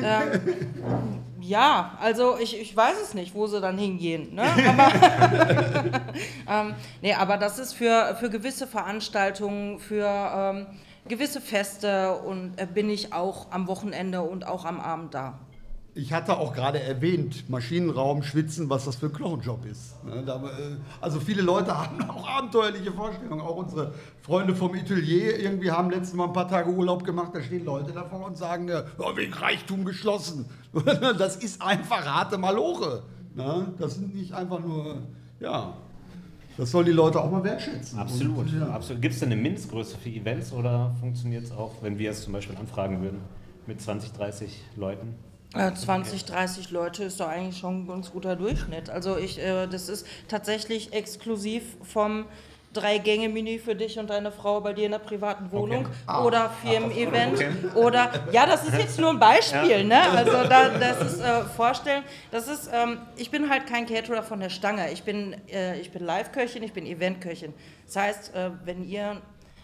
S2: Ähm, ja, also ich, ich weiß es nicht, wo sie dann hingehen. Ne? Aber, ähm, nee, aber das ist für, für gewisse Veranstaltungen, für ähm, gewisse Feste und äh, bin ich auch am Wochenende und auch am Abend da.
S4: Ich hatte auch gerade erwähnt, Maschinenraum, Schwitzen, was das für ein Knochenjob ist. Ne, äh, also viele Leute haben auch abenteuerliche Vorstellungen. Auch unsere Freunde vom Atelier irgendwie haben letztes Mal ein paar Tage Urlaub gemacht. Da stehen Leute davor und sagen, oh, wegen Reichtum geschlossen. Das ist einfach harte Maloche. Ne, das sind nicht einfach nur, ja, das sollen die Leute auch mal wertschätzen.
S3: Absolut. Ja. absolut. Gibt es denn eine Mindestgröße für Events oder funktioniert es auch, wenn wir es zum Beispiel anfragen würden, mit 20, 30 Leuten?
S2: 20, 30 Leute ist doch eigentlich schon ein ganz guter Durchschnitt. Also ich, äh, das ist tatsächlich exklusiv vom Drei-Gänge-Menü für dich und deine Frau bei dir in der privaten Wohnung okay. ah, oder Firmen-Event okay. oder ja, das ist jetzt nur ein Beispiel, ja. ne? Also da, das ist äh, vorstellen, das ist, ähm, ich bin halt kein Caterer von der Stange. Ich bin, äh, ich bin Live-Köchin, ich bin Event-Köchin. Das heißt, äh, wenn ihr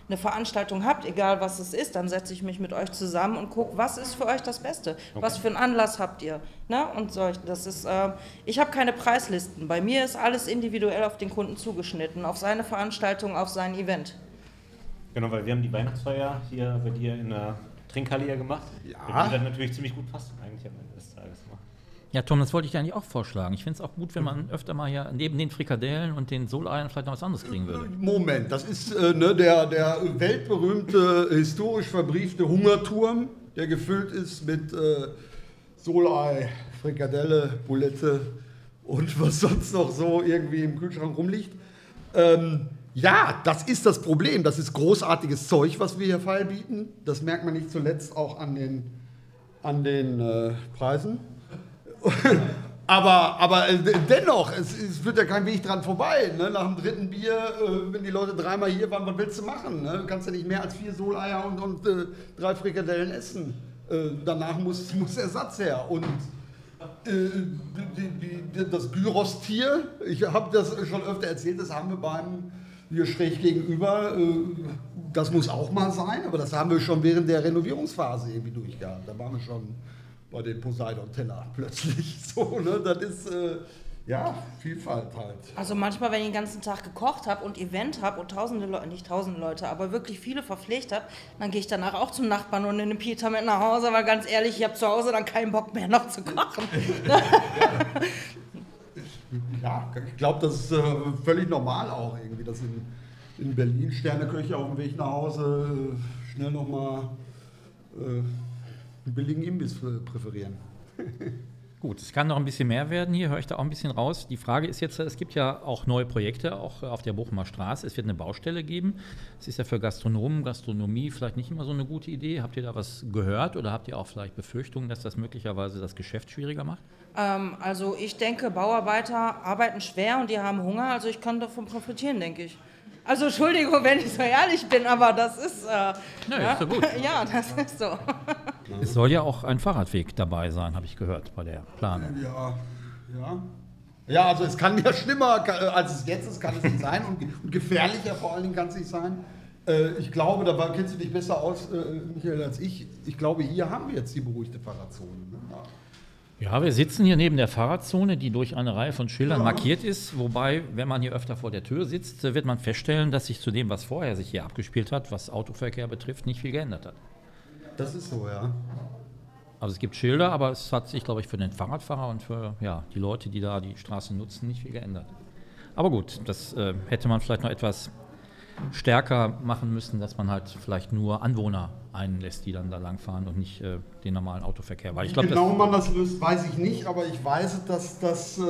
S2: eine Veranstaltung habt, egal was es ist, dann setze ich mich mit euch zusammen und gucke, was ist für euch das Beste? Okay. Was für einen Anlass habt ihr? Ne? Und solch, das ist, äh, ich habe keine Preislisten. Bei mir ist alles individuell auf den Kunden zugeschnitten, auf seine Veranstaltung, auf sein Event.
S3: Genau, weil wir haben die Weihnachtsfeier hier bei dir in der Trinkhalle ja gemacht. Ja. Die dann natürlich ziemlich gut passt eigentlich am Ende des Tages.
S1: Ja, Tom, das wollte ich dir eigentlich auch vorschlagen. Ich finde es auch gut, wenn man öfter mal hier neben den Frikadellen und den Soleiern vielleicht noch was anderes kriegen würde.
S4: Moment, das ist äh, ne, der, der weltberühmte, historisch verbriefte Hungerturm, der gefüllt ist mit äh, Solei, Frikadelle, Bulette und was sonst noch so irgendwie im Kühlschrank rumliegt. Ähm, ja, das ist das Problem. Das ist großartiges Zeug, was wir hier feilbieten. Das merkt man nicht zuletzt auch an den, an den äh, Preisen. Aber, aber äh, dennoch, es, es führt ja kein Weg dran vorbei. Ne? Nach dem dritten Bier, äh, wenn die Leute dreimal hier waren, was willst du machen? Ne? Du kannst ja nicht mehr als vier Soleier und, und äh, drei Frikadellen essen. Äh, danach muss, muss Ersatz her. Und äh, die, die, das Gyros-Tier, ich habe das schon öfter erzählt, das haben wir beim hier schräg gegenüber. Äh, das muss auch mal sein, aber das haben wir schon während der Renovierungsphase irgendwie durchgehabt. Da waren wir schon bei den Poseidon-Teller plötzlich. So, ne? Das ist äh, ja Vielfalt halt.
S2: Also manchmal, wenn ich den ganzen Tag gekocht habe und Event habe und tausende Leute, nicht tausende Leute, aber wirklich viele verpflegt habe, dann gehe ich danach auch zum Nachbarn und in den Peter mit nach Hause, weil ganz ehrlich, ich habe zu Hause dann keinen Bock mehr noch zu kochen.
S4: Ja, ich glaube, das ist äh, völlig normal auch irgendwie, dass in, in Berlin Sterneköche auf dem Weg nach Hause äh, schnell nochmal äh, einen billigen Imbiss präferieren.
S1: Gut, es kann noch ein bisschen mehr werden hier, höre ich da auch ein bisschen raus. Die Frage ist jetzt, es gibt ja auch neue Projekte, auch auf der Bochumer Straße. Es wird eine Baustelle geben. Es ist ja für Gastronomen, Gastronomie vielleicht nicht immer so eine gute Idee. Habt ihr da was gehört oder habt ihr auch vielleicht Befürchtungen, dass das möglicherweise das Geschäft schwieriger macht?
S2: Ähm, also ich denke, Bauarbeiter arbeiten schwer und die haben Hunger, also ich kann davon profitieren, denke ich. Also Entschuldigung, wenn ich so ehrlich bin, aber das ist. Äh, ja,
S1: ja, ist so gut.
S2: ja, das ist so.
S1: Es soll ja auch ein Fahrradweg dabei sein, habe ich gehört bei der Planung.
S4: Ja, ja. Ja, also es kann ja schlimmer, äh, als es jetzt ist, kann es nicht sein und, gefährlicher vor allen Dingen kann es nicht sein. Äh, ich glaube, da kennst du dich besser aus, äh, Michael, als ich. Ich glaube, hier haben wir jetzt die beruhigte Fahrradzone. Ne?
S1: Ja, wir sitzen hier neben der Fahrradzone, die durch eine Reihe von Schildern ja. markiert ist. Wobei, wenn man hier öfter vor der Tür sitzt, wird man feststellen, dass sich zu dem, was vorher sich hier abgespielt hat, was Autoverkehr betrifft, nicht viel geändert hat.
S4: Das ist so, ja.
S1: Also es gibt Schilder, aber es hat sich, glaube ich, für den Fahrradfahrer und für ja, die Leute, die da die Straße nutzen, nicht viel geändert. Aber gut, das äh, hätte man vielleicht noch etwas stärker machen müssen, dass man halt vielleicht nur Anwohner einlässt, die dann da langfahren und nicht äh, den normalen Autoverkehr.
S4: Weil ich glaub, genau man das löst, weiß ich nicht, aber ich weiß, dass das äh,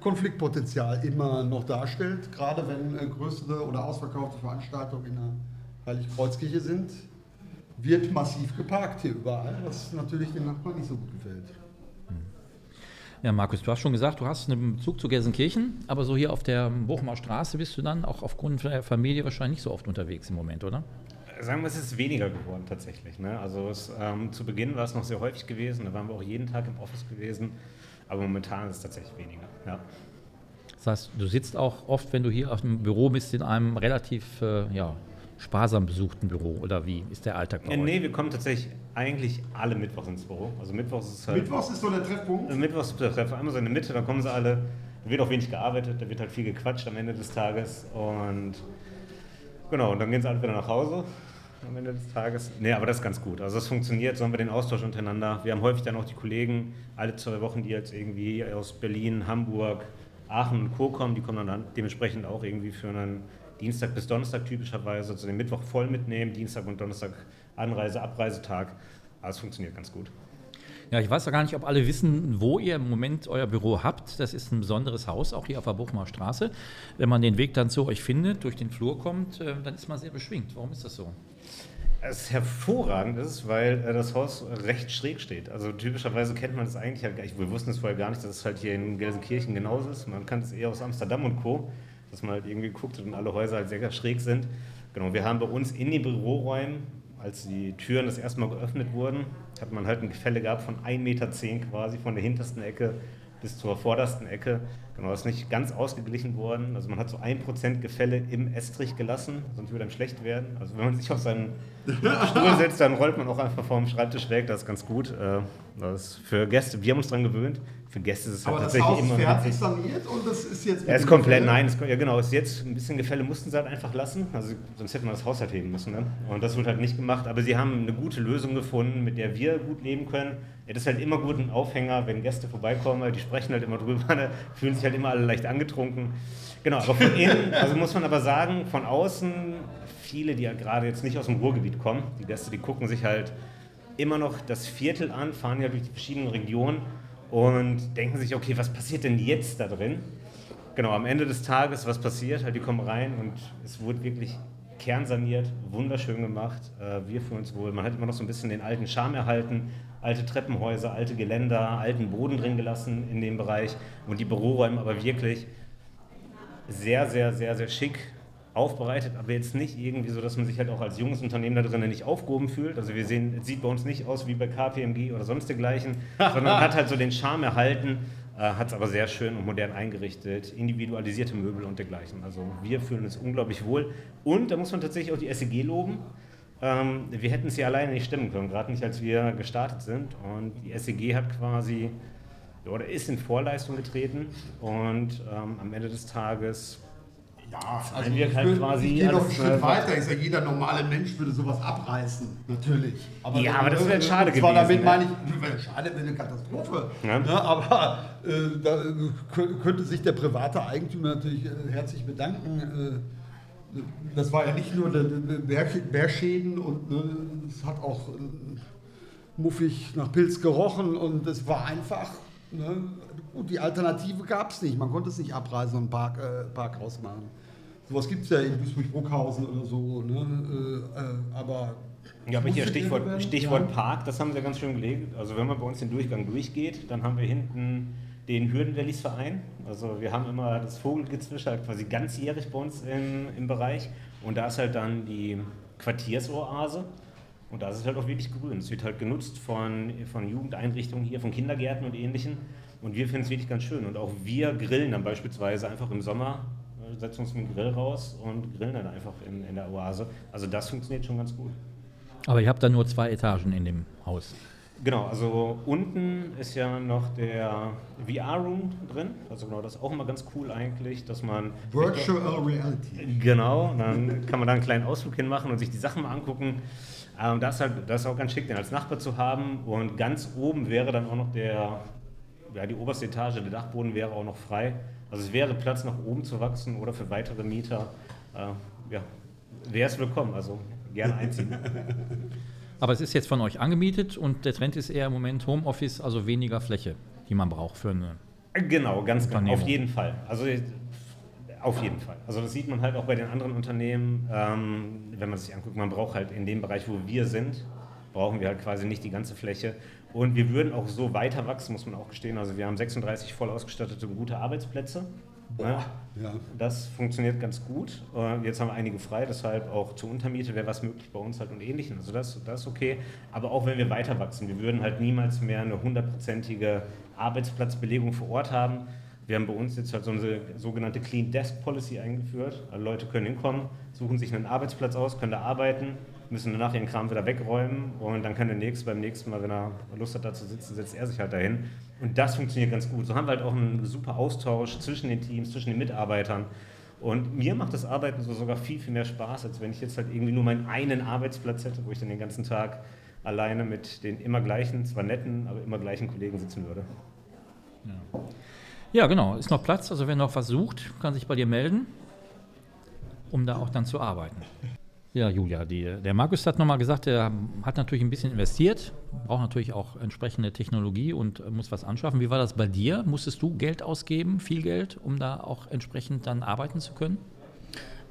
S4: Konfliktpotenzial immer noch darstellt, gerade wenn äh, größere oder ausverkaufte Veranstaltungen in der Heiligkreuzkirche sind, wird massiv geparkt hier überall, was natürlich den Nachbarn nicht so gut gefällt.
S1: Ja, Markus, du hast schon gesagt, du hast einen Bezug zu Gelsenkirchen, aber so hier auf der Bochumer Straße bist du dann auch aufgrund der Familie wahrscheinlich nicht so oft unterwegs im Moment, oder?
S3: Sagen wir, es ist weniger geworden tatsächlich. Ne? Also es, ähm, zu Beginn war es noch sehr häufig gewesen, da waren wir auch jeden Tag im Office gewesen, aber momentan ist es tatsächlich weniger. Ja.
S1: Das heißt, du sitzt auch oft, wenn du hier auf dem Büro bist, in einem relativ äh, ja, sparsam besuchten Büro oder wie ist der Alltag
S3: bei äh, euch? Nee, wir kommen tatsächlich eigentlich alle Mittwochs ins Büro. Also Mittwochs ist
S4: halt. Mittwochs ist so der Treffpunkt?
S3: Äh, Mittwochs ist der Treffpunkt. Einmal so in der Mitte, dann kommen sie alle. Da wird auch wenig gearbeitet, da wird halt viel gequatscht am Ende des Tages. Und genau, und dann gehen sie alle wieder nach Hause am Ende des Tages. Nee, aber das ist ganz gut. Also das funktioniert, so haben wir den Austausch untereinander. Wir haben häufig dann auch die Kollegen, alle zwei Wochen, die jetzt irgendwie aus Berlin, Hamburg, Aachen und Co. kommen, die kommen dann dementsprechend auch irgendwie für einen Dienstag bis Donnerstag typischerweise, also den Mittwoch voll mitnehmen, Dienstag und Donnerstag Anreise, Abreisetag. Aber es funktioniert ganz gut.
S1: Ja, ich weiß ja gar nicht, ob alle wissen, wo ihr im Moment euer Büro habt. Das ist ein besonderes Haus, auch hier auf der Bochumer Straße. Wenn man den Weg dann zu euch findet, durch den Flur kommt, äh, dann ist man sehr beschwingt. Warum ist das so?
S3: Es ist hervorragend ist, weil äh, das Haus recht schräg steht. Also typischerweise kennt man es eigentlich halt. Wir wussten es vorher gar nicht, dass es halt hier in Gelsenkirchen genauso ist. Man kannte es eher aus Amsterdam und Co dass man halt irgendwie guckt und alle Häuser halt sehr schräg sind. Genau, wir haben bei uns in den Büroräumen, als die Türen das erste Mal geöffnet wurden, hat man halt ein Gefälle gehabt von 1,10 Meter quasi von der hintersten Ecke bis zur vordersten Ecke. Genau, das ist nicht ganz ausgeglichen worden. Also man hat so 1% Gefälle im Estrich gelassen, sonst würde einem schlecht werden. Also wenn man sich auf seinen Stuhl setzt, dann rollt man auch einfach vom Schreibtisch weg. Das ist ganz gut. Äh, das ist für Gäste, wir haben uns daran gewöhnt. Für Gäste ist es halt tatsächlich
S4: Haus
S3: immer.
S4: fertig saniert und das ist jetzt.
S3: Ja, ist komplett, nein, ist, ja genau, ist jetzt ein bisschen Gefälle mussten sie halt einfach lassen. Also sonst hätte man das Haus halt heben müssen. Ne? Und das wird halt nicht gemacht. Aber sie haben eine gute Lösung gefunden, mit der wir gut leben können. Ja, das ist halt immer gut ein Aufhänger, wenn Gäste vorbeikommen, die sprechen halt immer drüber, ne? fühlen sich halt immer alle leicht angetrunken. Genau, aber von innen, also muss man aber sagen, von außen, viele, die ja gerade jetzt nicht aus dem Ruhrgebiet kommen, die Gäste, die gucken sich halt immer noch das Viertel an, fahren ja durch die verschiedenen Regionen und denken sich, okay, was passiert denn jetzt da drin? Genau, am Ende des Tages, was passiert? Halt, die kommen rein und es wurde wirklich kernsaniert, wunderschön gemacht. Äh, wir fühlen uns wohl. Man hat immer noch so ein bisschen den alten Charme erhalten. Alte Treppenhäuser, alte Geländer, alten Boden drin gelassen in dem Bereich und die Büroräume aber wirklich sehr, sehr, sehr, sehr schick aufbereitet, aber jetzt nicht irgendwie so, dass man sich halt auch als junges Unternehmen da drinnen nicht aufgehoben fühlt. Also wir sehen, es sieht bei uns nicht aus wie bei KPMG oder sonst dergleichen, sondern hat halt so den Charme erhalten, äh, hat es aber sehr schön und modern eingerichtet, individualisierte Möbel und dergleichen. Also wir fühlen uns unglaublich wohl und da muss man tatsächlich auch die SEG loben. Ähm, wir hätten es ja alleine nicht stemmen können, gerade nicht als wir gestartet sind und die SEG hat quasi oder ist in Vorleistung getreten und ähm, am Ende des Tages
S4: Ja,
S3: Also wir
S4: ich,
S3: quasi
S4: ich gehe noch einen Schritt weiter. Ich sage, jeder normale Mensch würde sowas abreißen, natürlich.
S3: Ja, aber das wäre schade
S4: und zwar
S3: gewesen,
S4: damit meine ich, wäre schade, wäre eine Katastrophe.
S3: Ja.
S4: Ne, aber äh, da äh, kö- könnte sich der private Eigentümer natürlich äh, herzlich bedanken. Äh, das war ja nicht nur Bärschäden und ne, es hat auch äh, muffig nach Pilz gerochen und es war einfach. Ne, gut, die Alternative gab es nicht. Man konnte es nicht abreißen und einen Park, äh, Parkhaus machen. Sowas gibt es ja in Duisburg-Bruckhausen oder so. Ne, äh, äh, aber
S3: Ja, aber hier Stichwort, Stichwort. Park, das haben sie ganz schön gelegt. Also wenn man bei uns den Durchgang durchgeht, dann haben wir hinten den Hürdenrallies-Verein. Also wir haben immer das Vogelgezwitscher quasi ganzjährig bei uns im, im Bereich. Und da ist halt dann die Quartiersoase. Und da ist es halt auch wirklich grün. Es wird halt genutzt von, von Jugendeinrichtungen hier, von Kindergärten und ähnlichen. Und wir finden es wirklich ganz schön. Und auch wir grillen dann beispielsweise einfach im Sommer, setzen uns mit dem Grill raus und grillen dann einfach in, in der Oase. Also das funktioniert schon ganz gut.
S1: Aber ihr habt da nur zwei Etagen in dem Haus.
S3: Genau, also unten ist ja noch der VR-Room drin. Also genau, das ist auch immer ganz cool eigentlich, dass man...
S4: Virtual Reality.
S3: Genau, dann kann man da einen kleinen Ausflug hinmachen und sich die Sachen mal angucken. Ähm, das, ist halt, das ist auch ganz schick, den als Nachbar zu haben. Und ganz oben wäre dann auch noch der, ja, die oberste Etage, der Dachboden wäre auch noch frei. Also es wäre Platz nach oben zu wachsen oder für weitere Mieter. Äh, ja, wäre es willkommen, also gerne einziehen.
S1: Aber es ist jetzt von euch angemietet und der Trend ist eher im Moment Homeoffice, also weniger Fläche, die man braucht für eine.
S3: Genau, ganz genau. Auf jeden Fall. Also auf jeden Fall. Also das sieht man halt auch bei den anderen Unternehmen, ähm, wenn man sich anguckt, man braucht halt in dem Bereich, wo wir sind, brauchen wir halt quasi nicht die ganze Fläche. Und wir würden auch so weiter wachsen, muss man auch gestehen. Also wir haben 36 voll ausgestattete gute Arbeitsplätze. Ne?
S4: Ja.
S3: Das funktioniert ganz gut. Äh, Jetzt haben wir einige frei, deshalb auch zur Untermiete wäre was möglich bei uns halt und ähnlichem. Also das, das ist okay. Aber auch wenn wir weiter wachsen, wir würden halt niemals mehr eine hundertprozentige Arbeitsplatzbelegung vor Ort haben. Wir haben bei uns jetzt halt so eine sogenannte Clean Desk Policy eingeführt. Alle Leute können hinkommen, suchen sich einen Arbeitsplatz aus, können da arbeiten, müssen danach ihren Kram wieder wegräumen und dann kann der Nächste beim nächsten Mal, wenn er Lust hat, da zu sitzen, setzt er sich halt dahin. Und das funktioniert ganz gut. So haben wir halt auch einen super Austausch zwischen den Teams, zwischen den Mitarbeitern. Und mir macht das Arbeiten so sogar viel, viel mehr Spaß, als wenn ich jetzt halt irgendwie nur meinen einen Arbeitsplatz hätte, wo ich dann den ganzen Tag alleine mit den immer gleichen, zwar netten, aber immer gleichen Kollegen sitzen würde.
S1: Ja, genau, ist noch Platz. Also wer noch was sucht, kann sich bei dir melden, um da auch dann zu arbeiten. Ja, Julia, die, der Markus hat nochmal gesagt, er hat natürlich ein bisschen investiert, braucht natürlich auch entsprechende Technologie und muss was anschaffen. Wie war das bei dir? Musstest du Geld ausgeben, viel Geld, um da auch entsprechend dann arbeiten zu können?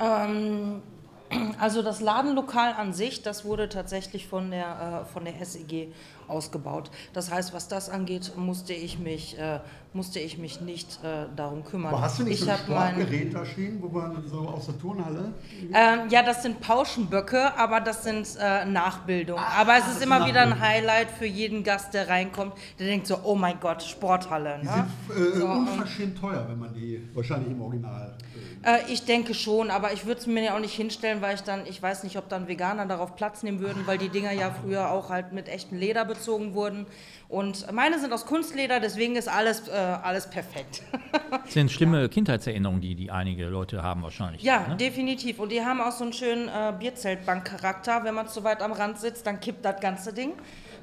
S2: Ähm, also das Ladenlokal an sich, das wurde tatsächlich von der, äh, von der SEG ausgebaut. Das heißt, was das angeht, musste ich mich, äh, musste ich mich nicht äh, darum kümmern.
S4: Aber hast du nicht
S2: ich
S4: so ein Sportgerät da stehen, wo man so aus der Turnhalle?
S2: Ähm, ja, das sind Pauschenböcke, aber das sind äh, Nachbildungen. aber es ist immer wieder ein. Highlight für jeden Gast, der reinkommt. Der denkt so, oh mein Gott, Sporthalle.
S4: Die
S2: Ne?
S4: sind äh,
S2: So,
S4: unverschämt teuer, wenn man die wahrscheinlich im Original.
S2: Äh, ich denke schon, aber ich würde es mir ja auch nicht hinstellen, weil ich dann, ich weiß nicht, ob dann Veganer darauf Platz nehmen würden, weil die Dinger ja früher auch halt mit echtem Leder bezogen wurden. Und meine sind aus Kunstleder, deswegen ist alles, äh, alles perfekt.
S1: Das sind schlimme Kindheitserinnerungen, die, die einige Leute haben wahrscheinlich.
S2: ja,
S1: ne?
S2: definitiv. Und die haben auch so einen schönen äh, Bierzeltbank-Charakter. Wenn man zu weit am Rand sitzt, dann kippt das ganze Ding.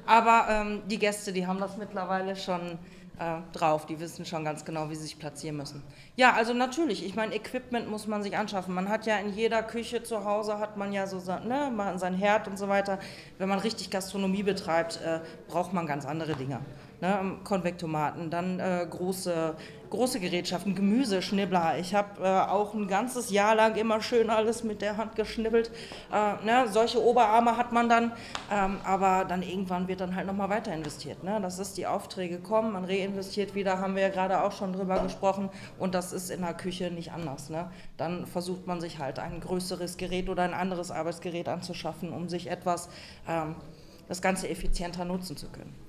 S2: Aber ähm, die Gäste, die haben das mittlerweile schon äh, drauf. Die wissen schon ganz genau, wie sie sich platzieren müssen. Ja, also natürlich. Ich meine, Equipment muss man sich anschaffen. Man hat ja in jeder Küche zu Hause, hat man ja so sein, ne, mal sein Herd und so weiter. Wenn man richtig Gastronomie betreibt, äh, braucht man ganz andere Dinge. Ne, Konvektomaten, dann äh, große, große Gerätschaften, Gemüseschnibbler. Ich habe äh, auch ein ganzes Jahr lang immer schön alles mit der Hand geschnibbelt. Äh, ne, solche Oberarme hat man dann, ähm, aber dann irgendwann wird dann halt nochmal weiter investiert. Ne? Das ist, die Aufträge kommen, man reinvestiert wieder, haben wir ja gerade auch schon drüber gesprochen und das ist in der Küche nicht anders. Ne? Dann versucht man sich halt ein größeres Gerät oder ein anderes Arbeitsgerät anzuschaffen, um sich etwas, ähm, das Ganze effizienter nutzen zu können.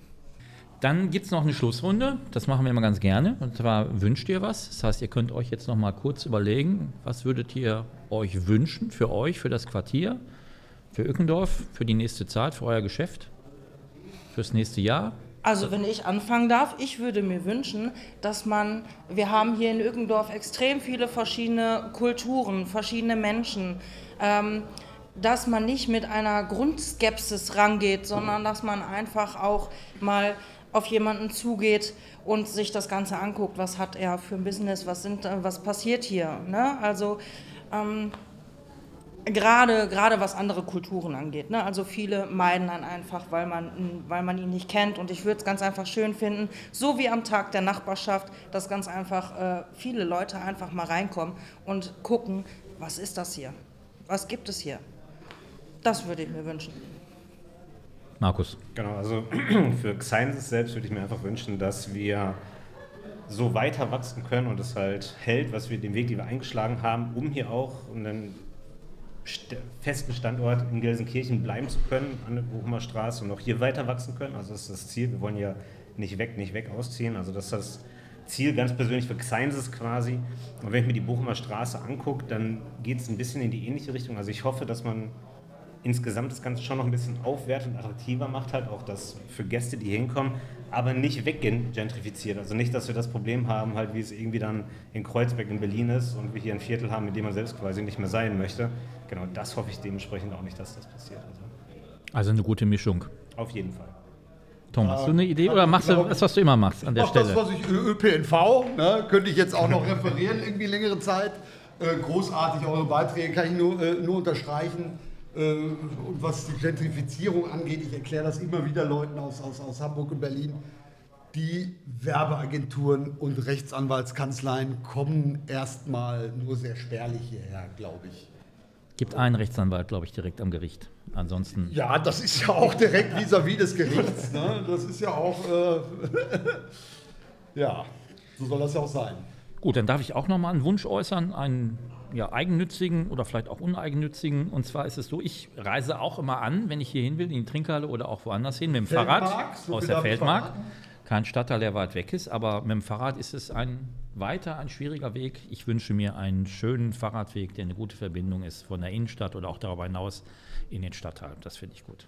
S1: Dann gibt es noch eine Schlussrunde, das machen wir immer ganz gerne. Und zwar wünscht ihr was. Das heißt, ihr könnt euch jetzt noch mal kurz überlegen, was würdet ihr euch wünschen für euch, für das Quartier, für Ückendorf, für die nächste Zeit, für euer Geschäft, fürs nächste Jahr.
S2: Also wenn ich anfangen darf, ich würde mir wünschen, dass man, wir haben hier in Ückendorf extrem viele verschiedene Kulturen, verschiedene Menschen, ähm, dass man nicht mit einer Grundskepsis rangeht, sondern dass man einfach auch mal auf jemanden zugeht und sich das Ganze anguckt, was hat er für ein Business, was, sind, was passiert hier. Ne? Also ähm, Gerade, gerade was andere Kulturen angeht. Ne? Also viele meiden dann einfach, weil man, weil man ihn nicht kennt. Und ich würde es ganz einfach schön finden, so wie am Tag der Nachbarschaft, dass ganz einfach äh, viele Leute einfach mal reinkommen und gucken, was ist das hier? Was gibt es hier? Das würde ich mir wünschen.
S1: Markus.
S3: Genau, also für Xeins selbst würde ich mir einfach wünschen, dass wir so weiter wachsen können und es halt hält, was wir den Weg, den wir eingeschlagen haben, um hier auch einen festen Standort in Gelsenkirchen bleiben zu können, an der Bochumer Straße und auch hier weiter wachsen können. Also das ist das Ziel. Wir wollen ja nicht weg, nicht weg ausziehen. Also das ist das Ziel ganz persönlich für Xeinses quasi. Und wenn ich mir die Bochumer Straße angucke, dann geht es ein bisschen in die ähnliche Richtung. Also ich hoffe, dass man insgesamt das Ganze schon noch ein bisschen aufwertet und attraktiver macht, halt auch das für Gäste, die hinkommen, aber nicht weggentrifiziert. Also nicht, dass wir das Problem haben, halt wie es irgendwie dann in Kreuzberg in Berlin ist und wir hier ein Viertel haben, in dem man selbst quasi nicht mehr sein möchte. Genau, das hoffe ich dementsprechend auch nicht, dass das passiert. Also,
S1: also eine gute Mischung.
S3: Auf jeden Fall.
S1: Tom, hast du eine Idee oder machst du das, was du immer machst an der Stelle?
S4: Das, was ich ÖPNV, ne, könnte ich jetzt auch noch referieren, irgendwie längere Zeit. Äh, großartig, eure Beiträge kann ich nur, äh, nur unterstreichen. Äh, und was die Gentrifizierung angeht, ich erkläre das immer wieder Leuten aus, aus, aus Hamburg und Berlin. Die Werbeagenturen und Rechtsanwaltskanzleien kommen erstmal nur sehr spärlich hierher, glaube ich.
S1: Gibt einen Rechtsanwalt, glaube ich, direkt am Gericht. Ansonsten.
S4: Ja, das ist ja auch direkt vis-à-vis -vis des Gerichts. Ne? Das ist ja auch. Äh, ja, so soll das ja auch sein.
S1: Gut, dann darf ich auch noch mal einen Wunsch äußern, einen ja, eigennützigen oder vielleicht auch uneigennützigen. Und zwar ist es so, ich reise auch immer an, wenn ich hier hin will, in die Trinkhalle oder auch woanders hin, mit dem
S4: Feldmark,
S1: Fahrrad
S4: so
S1: aus der Feldmark. Kein Stadtteil, der weit weg ist, aber mit dem Fahrrad ist es ein weiter ein schwieriger Weg. Ich wünsche mir einen schönen Fahrradweg, der eine gute Verbindung ist von der Innenstadt oder auch darüber hinaus in den Stadtteil. Das finde ich gut.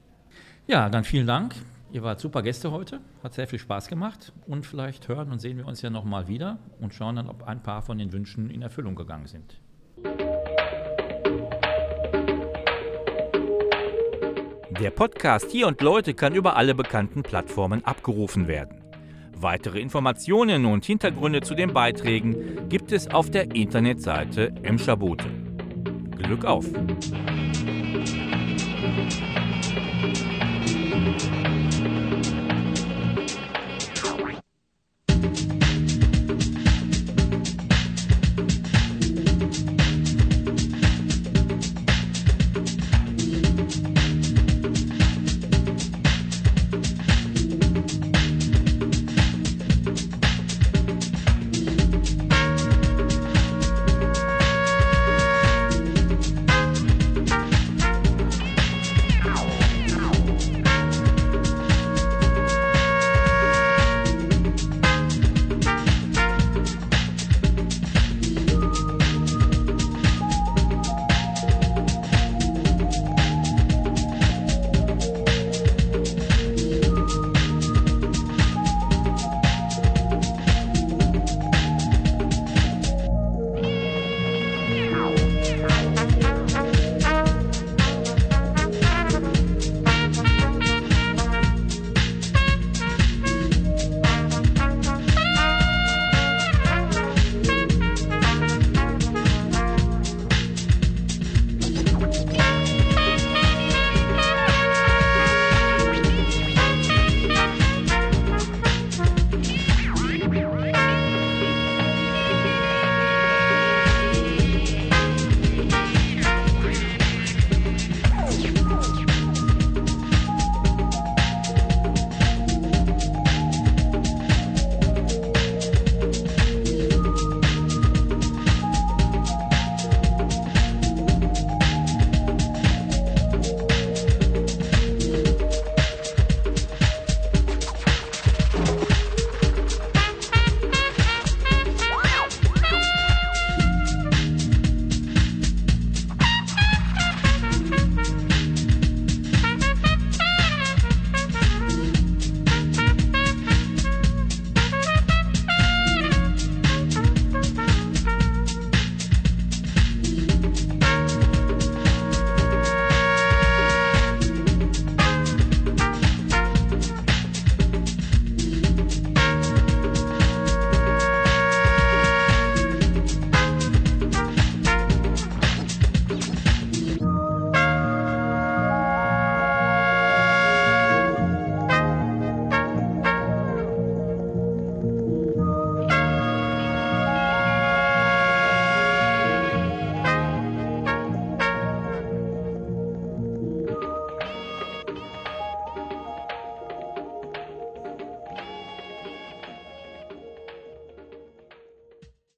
S1: Ja, dann vielen Dank. Ihr wart super Gäste heute, hat sehr viel Spaß gemacht und vielleicht hören und sehen wir uns ja nochmal wieder und schauen dann, ob ein paar von den Wünschen in Erfüllung gegangen sind. Der Podcast Hier und Leute kann über alle bekannten Plattformen abgerufen werden. Weitere Informationen und Hintergründe zu den Beiträgen gibt es auf der Internetseite Emscher-Boote. Glück auf!